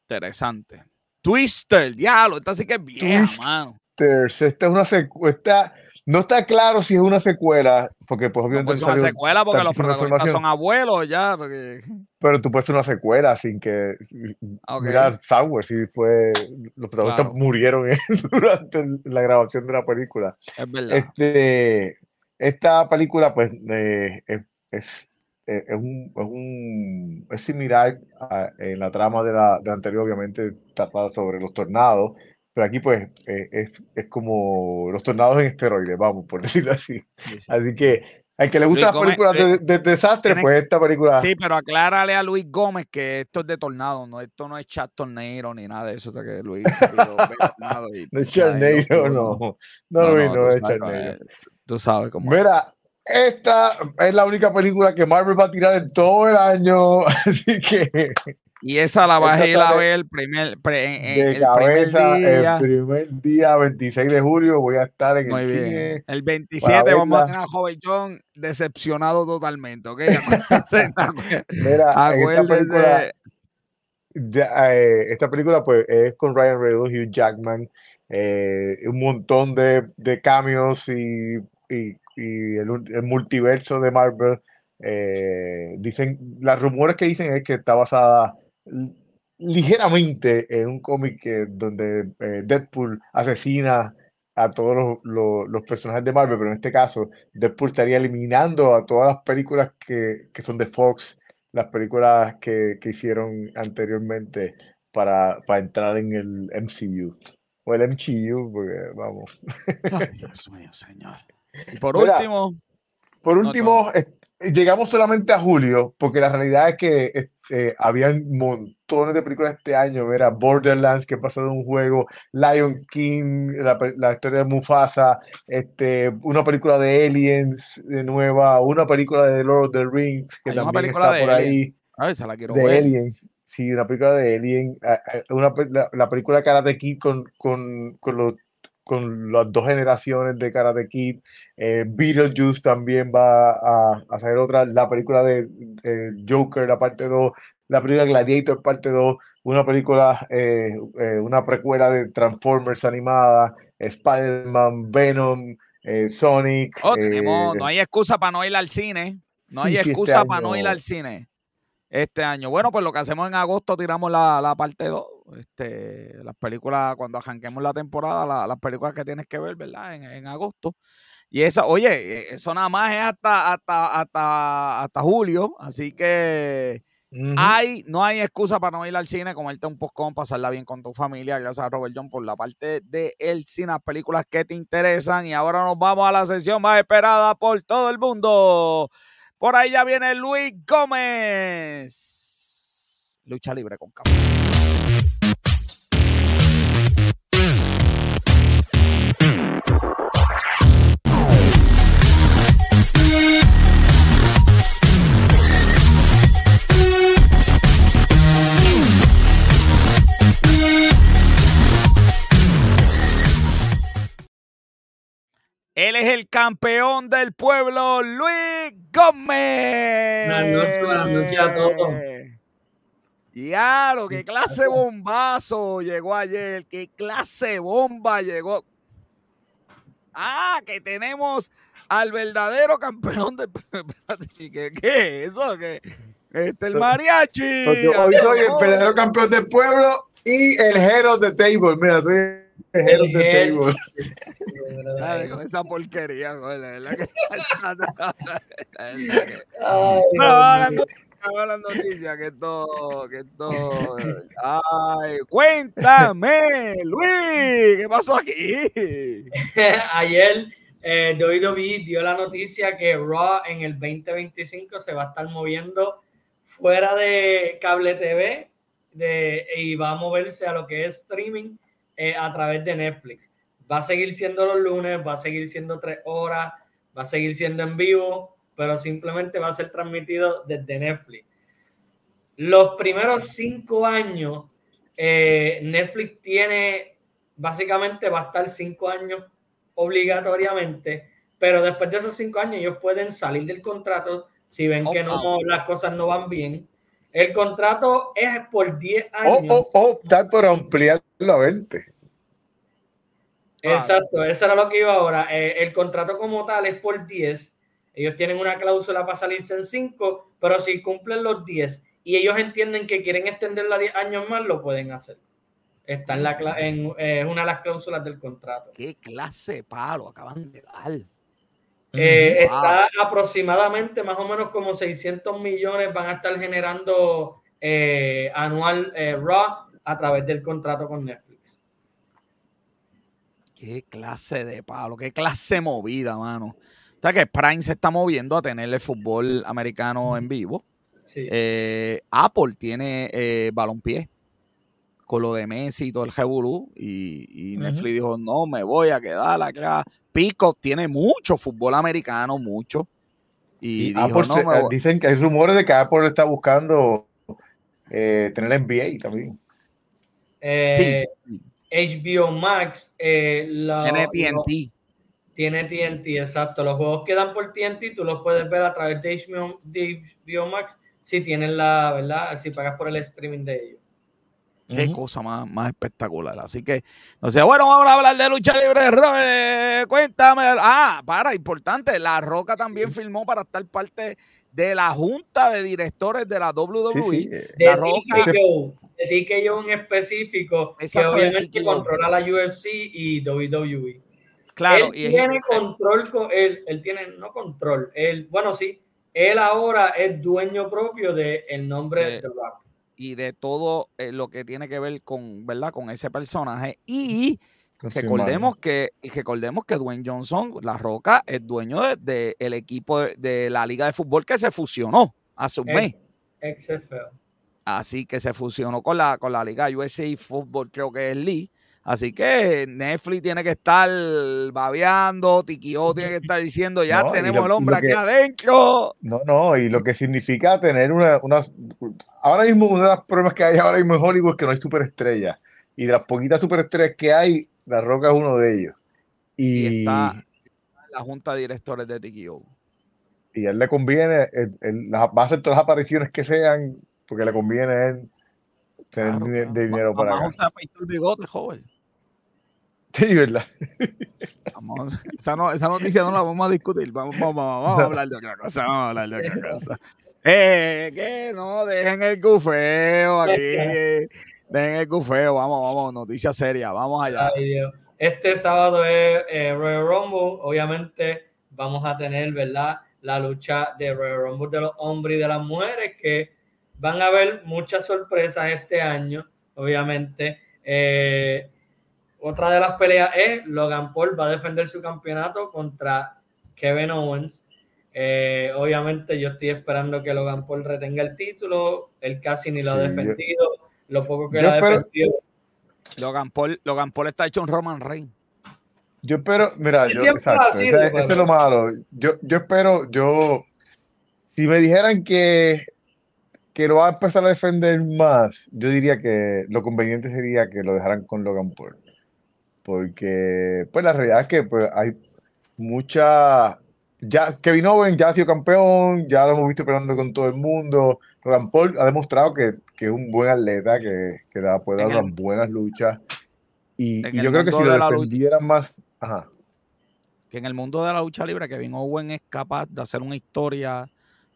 Interesante. Twister, diablo, esta sí que es bien, mano. Esta es una secuela. No está claro si es una secuela, porque pues obviamente. No es una secuela porque los protagonistas son abuelos ya. Pero tú puedes hacer una secuela sin que. Mira, Sour, si fue. Los protagonistas murieron durante la grabación de la película. Es verdad. Este, esta película, pues, eh, es eh, es, un, es, un, es similar en la trama de la, de anterior, obviamente, tapada sobre los tornados, pero aquí pues eh, es, es, como los tornados en esteroides, vamos, por decirlo así. Así que al que le gusta las películas de, de, desastre, pues esta película. Sí, pero aclárale a Luis Gómez que esto es de tornado, no, esto no es chat tornado ni nada de eso. Que Luis, y, no es Charneiro, no. No, no, no, no, es Charneiro. Tú sabes cómo. Mira, esta es la única película que Marvel va a tirar en todo el año, así que... Y esa la bajé y la ver el primer, el cabeza, primer día. El primer día, 26 de julio, voy a estar en el cine. El 27 vamos a tener a Joven John decepcionado totalmente, ¿ok? Mira, esta película, eh, esta película pues es con Ryan Reynolds, Hugh Jackman, eh, un montón de, de cambios y, y y el, multiverso de Marvel. Eh, dicen, las rumores que dicen es que está basada ligeramente en un cómic donde eh, Deadpool asesina a todos los, personajes de Marvel, pero en este caso Deadpool estaría eliminando a todas las películas que, son de Fox, las películas que, hicieron anteriormente para, para, entrar en el MCU. O el MCU, porque vamos. Dios mío, señor. Y por último. Por último, llegamos solamente a julio, porque la realidad es que este, habían montones de películas este año. Era Borderlands, que pasó de un juego, Lion King, la, historia de Mufasa, este, una película de Aliens de nueva, una película de Lord of the Rings, que también está por ahí. A ver, se la quiero de ver. Sí, una película de Alien, una, la, película de Karate Kid con, con, con los con las dos generaciones de Karate Kid. Eh, Beetlejuice también va a, hacer otra, la película de Joker, la parte 2, la película Gladiator, parte 2, una película, eh, eh, una precuela de Transformers animada, Spider-Man, Venom, Sonic. Oh, no hay excusa para no ir al cine. No hay este excusa para no ir al cine este año. Bueno, pues lo que hacemos en agosto tiramos la, la parte 2 este, las películas, cuando arranquemos la temporada, las películas que tienes que ver, ¿verdad? En, agosto. Y eso, oye, e, eso nada más es hasta, hasta, hasta, hasta julio, así que hay, no hay excusa para no ir al cine, comerte un postcón, pasarla bien con tu familia. Gracias a Robert John por la parte de el cine, las películas que te interesan. Y ahora nos vamos a la sesión más esperada por todo el mundo. Por ahí ya viene Luis Gómez. Lucha libre con café. Campeón del pueblo, Luis Gómez. Buenas noches, buenas noches a todos. Diablo, qué clase bombazo llegó ayer, qué clase bomba llegó. Ah, que tenemos al verdadero campeón de. ¿Qué, qué es eso? ¿Qué? Este, el mariachi. Porque hoy soy el verdadero campeón del pueblo y el hero de table. Mira, soy Dale, con esa porquería, joder, la verdad que- No, hablando, mío. hablando noticias, que esto, que esto. Ay, cuéntame, Luis, ¿qué pasó aquí? Ayer eh, WWE dio la noticia que Raw en el 2025 se va a estar moviendo fuera de cable TV de, y va a moverse a lo que es streaming eh, a través de Netflix. Va a seguir siendo los lunes, va a seguir siendo tres horas, va a seguir siendo en vivo, pero simplemente va a ser transmitido desde Netflix. Los primeros cinco años, eh, Netflix tiene, básicamente va a estar cinco años obligatoriamente, pero después de esos cinco años ellos pueden salir del contrato si ven que no, las cosas no van bien. El contrato es por 10 O, años. o, o optar por ampliarlo a 20. Exacto, eso era lo que iba ahora. Eh, el contrato como tal es por 10. Ellos tienen una cláusula para salirse en 5, pero si cumplen los 10 y ellos entienden que quieren extenderla 10 años más, lo pueden hacer. Está en, la, cla- en eh, es una de las cláusulas del contrato. ¿Qué clase de palo acaban de dar? Eh, Wow. Está aproximadamente más o menos como 600 millones van a estar generando eh, anual eh, Raw a través del contrato con Netflix. Qué clase de palo, qué clase de movida, mano. O sea que Prime se está moviendo a tener el fútbol americano en vivo. Sí. Eh, Apple tiene eh, balompié con lo de Messi y todo el revolú y. Netflix dijo, no, me voy a quedar acá. Pico tiene mucho fútbol americano, mucho. Y, Y dijo, Apple no, se- me voy". dicen que hay rumores de que Apple está buscando eh, tener NBA también. Eh, HBO Max eh, la- Tiene lo- TNT. tiene TNT, exacto. Los juegos que dan por TNT tú los puedes ver a través de HBO, de HBO Max si tienes la, ¿verdad? Si pagas por el streaming de ellos. Qué cosa más, más espectacular. Así que, no sé, bueno, vamos a hablar de lucha libre. Robert, cuéntame. Ah, para, importante. La Roca también firmó para estar parte de la junta de directores de la WWE. Sí, sí, eh, De La Roca. De TKO en específico, Exacto, que de obviamente controla la UFC y WWE. Claro, él y es- tiene control, con, él, él tiene, no control, él, bueno, sí, él ahora es dueño propio del el nombre De- de The Rock. y de todo eh, lo que tiene que ver con, ¿verdad? Con ese personaje. Y recordemos que, y recordemos que Dwayne Johnson, La Roca, es dueño del de, el equipo de, de la Liga de Fútbol que se fusionó hace un mes. Ex- XFL. Así que se fusionó con la, con la Liga USA Fútbol, creo que es Lee. Así que Netflix tiene que estar babeando, Tikio tiene que estar diciendo, ya No, tenemos lo- el hombre aquí adentro. No, no, y lo que significa tener una, unas... Ahora mismo, uno de los problemas que hay ahora mismo en Hollywood es que no hay superestrellas. Y de las poquitas superestrellas que hay, La Roca es uno de ellos. Y Y, está en la junta de directores de Tikio. y a él le conviene, él- va a hacer todas las apariciones que sean, porque le conviene a él tener Claro, di- claro. dinero para Vamos acá. a afeitar el bigote, joven. Sí, ¿verdad? Vamos, esa, no- esa noticia no la vamos a discutir. Vamos, vamos, vamos, vamos a hablar de otra cosa. Vamos a hablar de otra cosa. Eh, que no, dejen el gufeo aquí. Dejen el gufeo. Vamos, vamos, noticia seria. Vamos allá. Ay, Dios. Este sábado es eh, Royal Rumble. Obviamente vamos a tener, ¿verdad? La lucha de Royal Rumble de los hombres y de las mujeres que van a haber muchas sorpresas este año, obviamente. Eh, otra de las peleas es Logan Paul va a defender su campeonato contra Kevin Owens. Eh, obviamente yo estoy esperando que Logan Paul retenga el título. Él casi ni lo ha Sí, yo- defendido. Lo poco que yo lo ha espero- defendido. Logan Paul, Logan Paul está hecho un Roman Reigns. Yo espero, mira, yo, siempre exacto, ha sido, ese, ese es lo malo. Yo, yo espero, yo, si me dijeran que, que lo va a empezar a defender más, yo diría que lo conveniente sería que lo dejaran con Logan Paul. Porque, pues la realidad es que pues, hay mucha. Ya Kevin Owens ya ha sido campeón, ya lo hemos visto peleando con todo el mundo. Logan Paul ha demostrado que, que es un buen atleta, que, que da, puede dar unas buenas luchas. Y, yo creo que si lo de defendieran más. Ajá. que en el mundo de la lucha libre Kevin Owen es capaz de hacer una historia.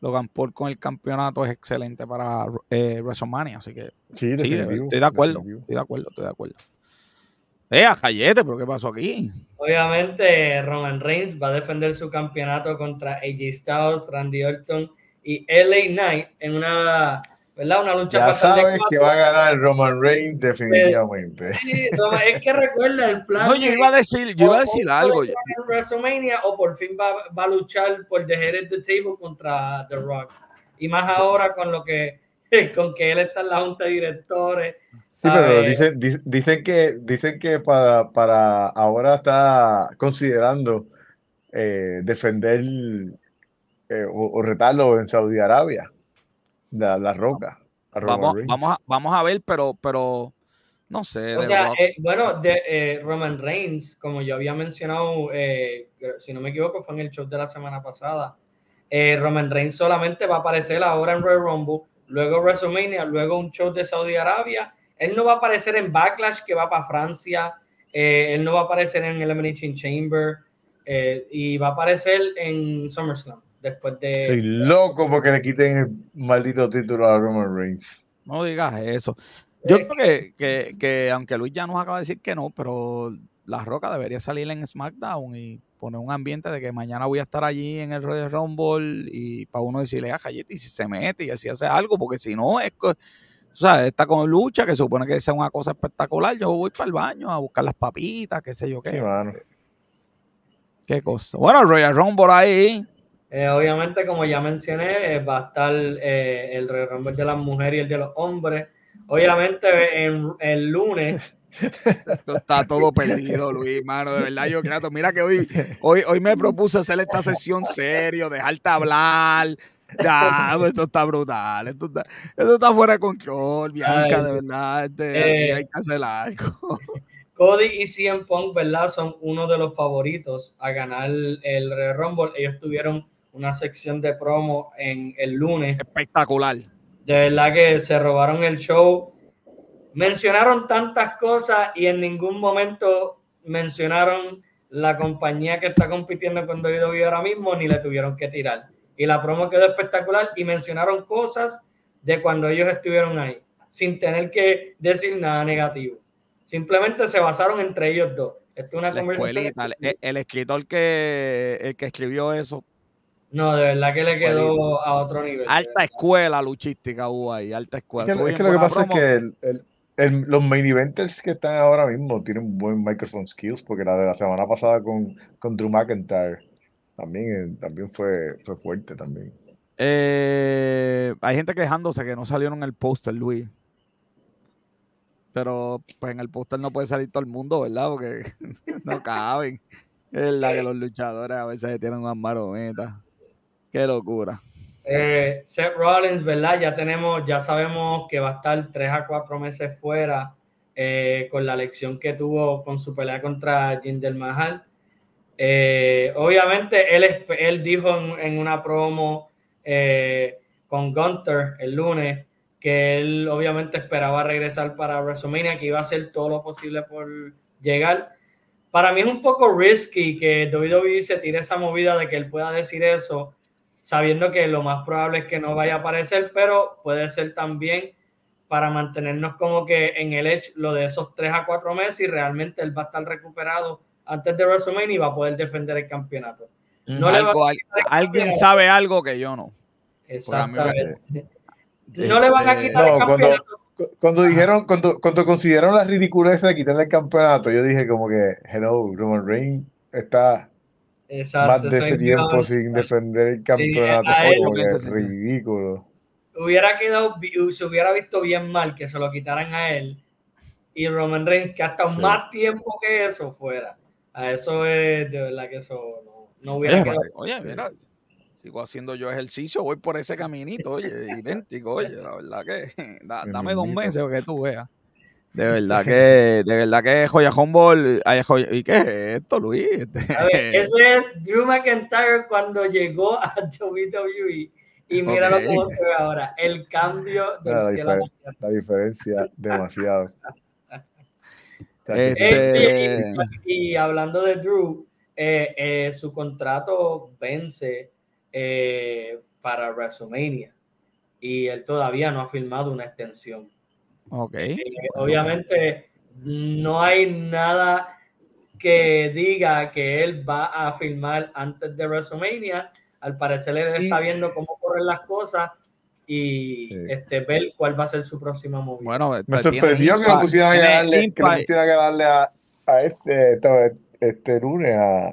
Logan Paul con el campeonato es excelente para eh, WrestleMania, así que Sí, estoy de acuerdo, definitivo. estoy de acuerdo, estoy de acuerdo. Eh, a Cayete, pero ¿qué pasó aquí? Obviamente, Roman Reigns va a defender su campeonato contra AJ Styles, Randy Orton y LA Knight en una, ¿verdad? Una lucha Ya sabes que cuatro. va a ganar Roman Reigns definitivamente. Sí, es que recuerda el plan. No, yo iba a decir, yo iba a decir algo. en WrestleMania o por fin va, va a luchar por The Head of the Table contra The Rock. Y más ahora con lo que con que él está en la junta de directores. Sí, pero dicen, di- dicen que, dicen que para, para ahora está considerando eh, defender eh, o, o retarlo en Saudi Arabia, la, la roca. a Roman Vamos, Reigns. vamos, a, vamos a ver, pero, pero no sé. O The sea, eh, bueno, de eh, Roman Reigns, como yo había mencionado, eh, si no me equivoco, fue en el show de la semana pasada. eh, Roman Reigns solamente va a aparecer ahora en Royal Rumble, luego WrestleMania, luego un show de Saudi Arabia. Él no va a aparecer en Backlash, que va para Francia. eh, él no va a aparecer en Elimination Chamber. eh, y va a aparecer en SummerSlam después de. Estoy loco porque le quiten el maldito título a Roman Reigns. no digas eso. Yo creo que, que, que aunque Luis ya nos acaba de decir que no, pero La Roca debería salir en SmackDown y poner un ambiente de que mañana voy a estar allí en el Royal Rumble y para uno decirle a Cayete y si se mete y así hace algo, porque si no es que, o sea, está con lucha, que se supone que sea una cosa espectacular, yo voy para el baño a buscar las papitas, qué sé yo qué, Sí, mano. qué cosa. Bueno, el Royal Rumble ahí, Eh, obviamente, como ya mencioné, eh, va a estar eh, el Royal Rumble de las mujeres y el de los hombres. Obviamente, en, el lunes, Esto está todo perdido, Luis, mano. De verdad, yo creo. Mira que hoy, hoy, hoy me propuse hacer esta sesión serio, dejarte hablar. Pues esto está brutal. Esto está, esto está fuera de control, Bianca, Ay, de verdad. Este, hay que hacer algo. Cody y CM Punk, ¿verdad? Son uno de los favoritos a ganar el Royal Rumble. Ellos tuvieron una sección de promo en el lunes. Espectacular. De verdad que se robaron el show. Mencionaron tantas cosas y en ningún momento mencionaron la compañía que está compitiendo con WWE ahora mismo, ni le tuvieron que tirar. Y la promo quedó espectacular y mencionaron cosas de cuando ellos estuvieron ahí, sin tener que decir nada negativo. Simplemente se basaron entre ellos dos. Esto es una La conversación. escuelita. El, el escritor que, el que escribió eso. No, de verdad que le quedó a otro nivel. Alta escuela luchística hubo ahí, alta Es escuela. que, es que lo que pasa es que el- el- el- los main eventers que están ahora mismo tienen buen microphone skills, porque la de la semana pasada con, con Drew McIntyre también, eh, también fue, fue fuerte también. Eh, hay gente quejándose que no salieron en el póster, Luis. Pero pues en el póster no puede salir todo el mundo, ¿verdad? Porque no caben. Es la que los luchadores a veces tienen unas marometas. Qué locura. Eh, Seth Rollins, ¿verdad? Ya tenemos, ya sabemos que va a estar tres a cuatro meses fuera eh, con la lección que tuvo con su pelea contra Jinder Mahal. Eh, obviamente, él, él dijo en, en una promo con Gunther el lunes que él obviamente esperaba regresar para WrestleMania, que iba a hacer todo lo posible por llegar. Para mí es un poco risky que WWE se tire esa movida de que él pueda decir eso, sabiendo que lo más probable es que no vaya a aparecer, pero puede ser también para mantenernos como que en el edge lo de esos tres a cuatro meses y realmente él va a estar recuperado antes de WrestleMania y va a poder defender el campeonato. No le va Algo- a al- quitar el alguien campeonato. sabe algo que yo no. Exactamente. No le van a Este, quitar el No, cuando, campeonato. cu- cuando dijeron, cuando, cuando consideraron la ridiculez de quitarle el campeonato, yo dije como que, hello, Roman Reigns está Exacto, más de ese es tiempo sin defender el campeonato, a él- Sí, es sí, sí. ridículo. hubiera quedado, se hubiera visto bien mal que se lo quitaran a él y Roman Reigns que hasta Sí. más tiempo que eso fuera. A eso es de verdad que eso no, no hubiera Oye, quedado. oye, mira, sigo haciendo yo ejercicio, voy por ese caminito, oye, idéntico, oye, la verdad que da- dame dos meses para que tú veas. De verdad que, de verdad que Joya Humboldt, ¿y qué es esto, Luis? A ver, ese es Drew McIntyre cuando llegó a WWE. Y míralo cómo se ve ahora, el cambio del la, cielo la diferencia demasiado. Este... Y, hablando de Drew, eh, eh, su contrato vence eh, para WrestleMania y él todavía no ha firmado una extensión. Ok. obviamente no hay nada que diga que él va a firmar antes de WrestleMania. Al parecer él está viendo cómo corren las cosas y este, ver cuál va a ser su próxima movida. Bueno, me pues, sorprendió que no pusieran a ganarle, que no pusieran a ganarle a, a este, este, lunes a,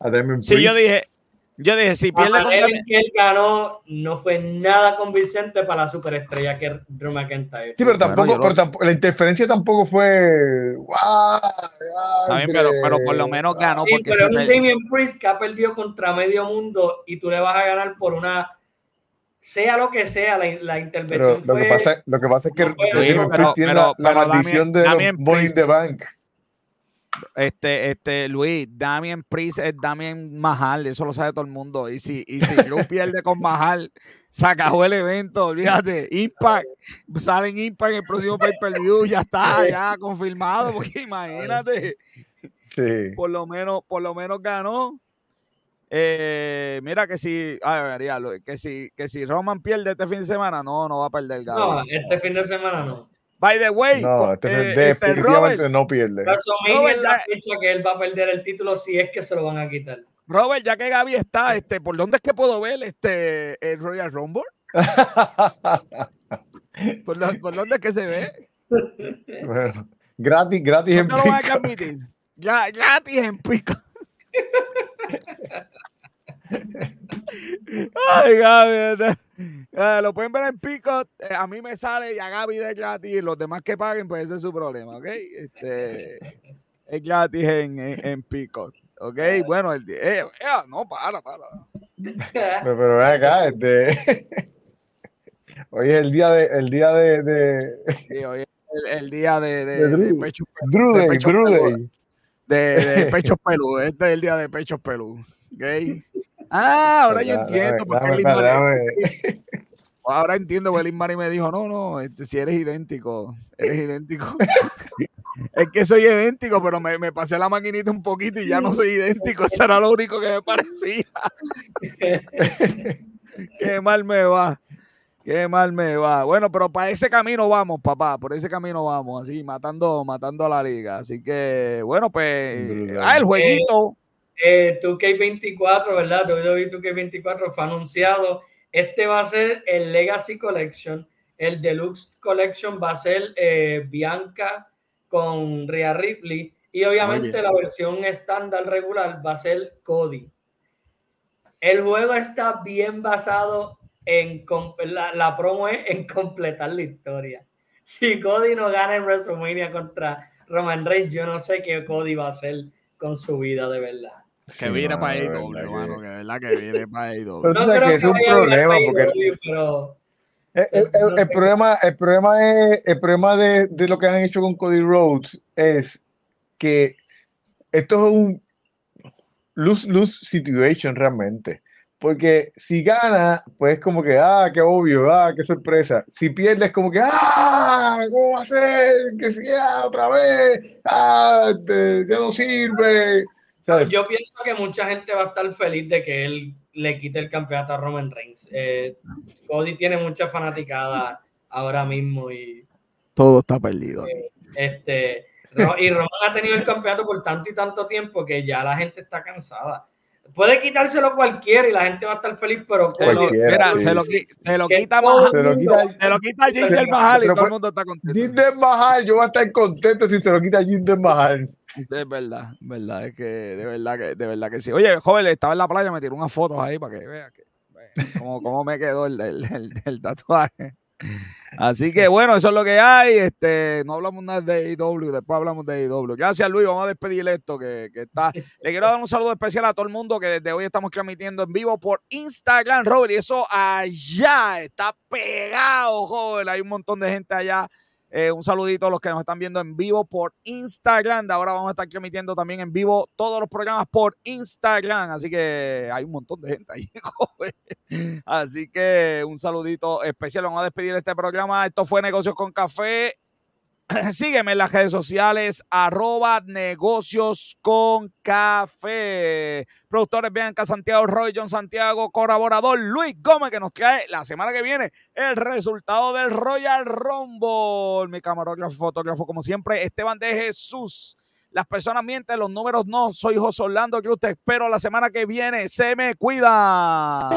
a Damien Sí, yo dije, yo dije, si pierde con Damien... que él ganó no fue nada convincente para la superestrella que es Drew McIntyre. Sí, pero tampoco, bueno, pero tampoco, la interferencia tampoco fue wow, También, pero, pero por lo menos ganó sí, porque pero es un Damien Priest que ha perdido contra medio mundo y tú le vas a ganar por una sea lo que sea, la, la intervención pero, fue, lo, que pasa, lo que pasa es que no Damien Priest tiene la, la maldición de Damien Money in the Bank. Este, este, Luis, Damien Priest es Damien Mahal, eso lo sabe todo el mundo. Y si, y si Drew pierde con Mahal, se acabó el evento, olvídate. Impact, sale en Impact en el próximo pay-per-view, ya está, ya confirmado, porque imagínate. Sí. Por lo menos, por lo menos ganó. Eh, mira que si, ay, que si, que si Roman pierde este fin de semana, no, no va a perder. No, este fin de semana no. By the way, no, este, eh, definitivamente este no pierde. Robert, la fecha que él va a perder el título si es que se lo van a quitar. Robert, ya que Gaby está, este, ¿por dónde es que puedo ver este el Royal Rumble? ¿Por, lo, ¿Por, dónde es que se ve? Bueno, gratis, gratis en pico. lo van a transmitir? Ya, gratis en pico. Ay, Gaby. Eh, lo pueden ver en Pico. Eh, a mí me sale y a Gaby de gratis. Los demás que paguen, pues ese es su problema, ¿ok? Este, es gratis en, en, en Pico. ¿Ok? Bueno, el, eh, eh, no, para, para. Pero, pero ven acá, este. Hoy es el día de. El día de, de... Sí, hoy es el, el día de, de, de, de pecho, Drew de Day, pecho Drew peludo. Day. de, de pechos peludos. Este es el día de pechos peludos. ¿ok? Ah, ahora yo entiendo por qué Dame, Liz dame, Mari- dame. Ahora entiendo porque Mari me dijo, no, no, este, si eres idéntico, eres idéntico. es que soy idéntico, pero me, me pasé la maquinita un poquito y ya no soy idéntico. Eso era lo único que me parecía. Qué mal me va. Qué mal me va. Bueno, pero para ese camino vamos, papá. Por ese camino vamos, así, matando, matando a la liga. Así que, bueno, pues. Ah, el jueguito. Eh, 2K24, ¿verdad? WWE 2K24 fue anunciado. Este va a ser el Legacy Collection. El Deluxe Collection va a ser eh, Bianca con Rhea Ripley. Y obviamente la versión estándar regular va a ser Cody. El juego está bien basado en la, la promo es en completar la historia. Si Cody no gana en WrestleMania contra Roman Reigns, yo no sé qué Cody va a hacer con su vida de verdad. Que Sí, viene para AEW, verdad mano, que- de verdad que viene para AEW. Pero tú No que es un problema porque pero El, el- el- el problema, el problema, es, el problema de, de lo que han hecho con Cody Rhodes es que esto es un lose-lose situation realmente. Porque si gana, pues como que, ah, qué obvio, ah, qué sorpresa. Si pierde, es como que, ah, ¿cómo va a ser? Que sea otra vez, ah, este, ya no sirve. ¿Sabes? yo pienso que mucha gente va a estar feliz de que él le quite el campeonato a Roman Reigns. Eh, Cody tiene mucha fanaticada ahora mismo y Todo está perdido. este Ro- y Roman ha tenido el campeonato por tanto y tanto tiempo que ya la gente está cansada. Puede quitárselo cualquiera y la gente va a estar feliz, pero Se lo, Cualquiera, mira, sí. se lo, qui- se lo Que quita Mahal, Se lo quita, se lo quita Jinder Mahal y todo el mundo está contento. Jinder Mahal, yo voy a estar contento si se lo quita Jinder Mahal. Es verdad, verdad, es que de verdad que, de verdad que sí. Oye, joven, estaba en la playa, me tiró unas fotos ahí para que vea que cómo, cómo me quedó el, el- el- el tatuaje. Así que bueno, eso es lo que hay. Este, no hablamos nada de IW, después hablamos de IW. Gracias, Luis. Vamos a despedir esto que, que está. Le quiero dar un saludo especial a todo el mundo que desde hoy estamos transmitiendo en vivo por Instagram, Robert. Y eso allá está pegado, joven. Hay un montón de gente allá Eh, un saludito a los que nos están viendo en vivo por Instagram. Ahora vamos a estar emitiendo también en vivo todos los programas por Instagram. Así que hay un montón de gente ahí. Así que un saludito especial. Vamos a despedir este programa. Esto fue Negocios con Café. Sígueme en las redes sociales, arroba negocios con café. Productores Bianca Santiago, Roy John Santiago, colaborador Luis Gómez, que nos trae la semana que viene el resultado del Royal Rumble. Mi camarógrafo, fotógrafo, como siempre, Esteban de Jesús. Las personas mienten, los números no. Soy José Orlando, que usted espero la semana que viene. Se me cuida.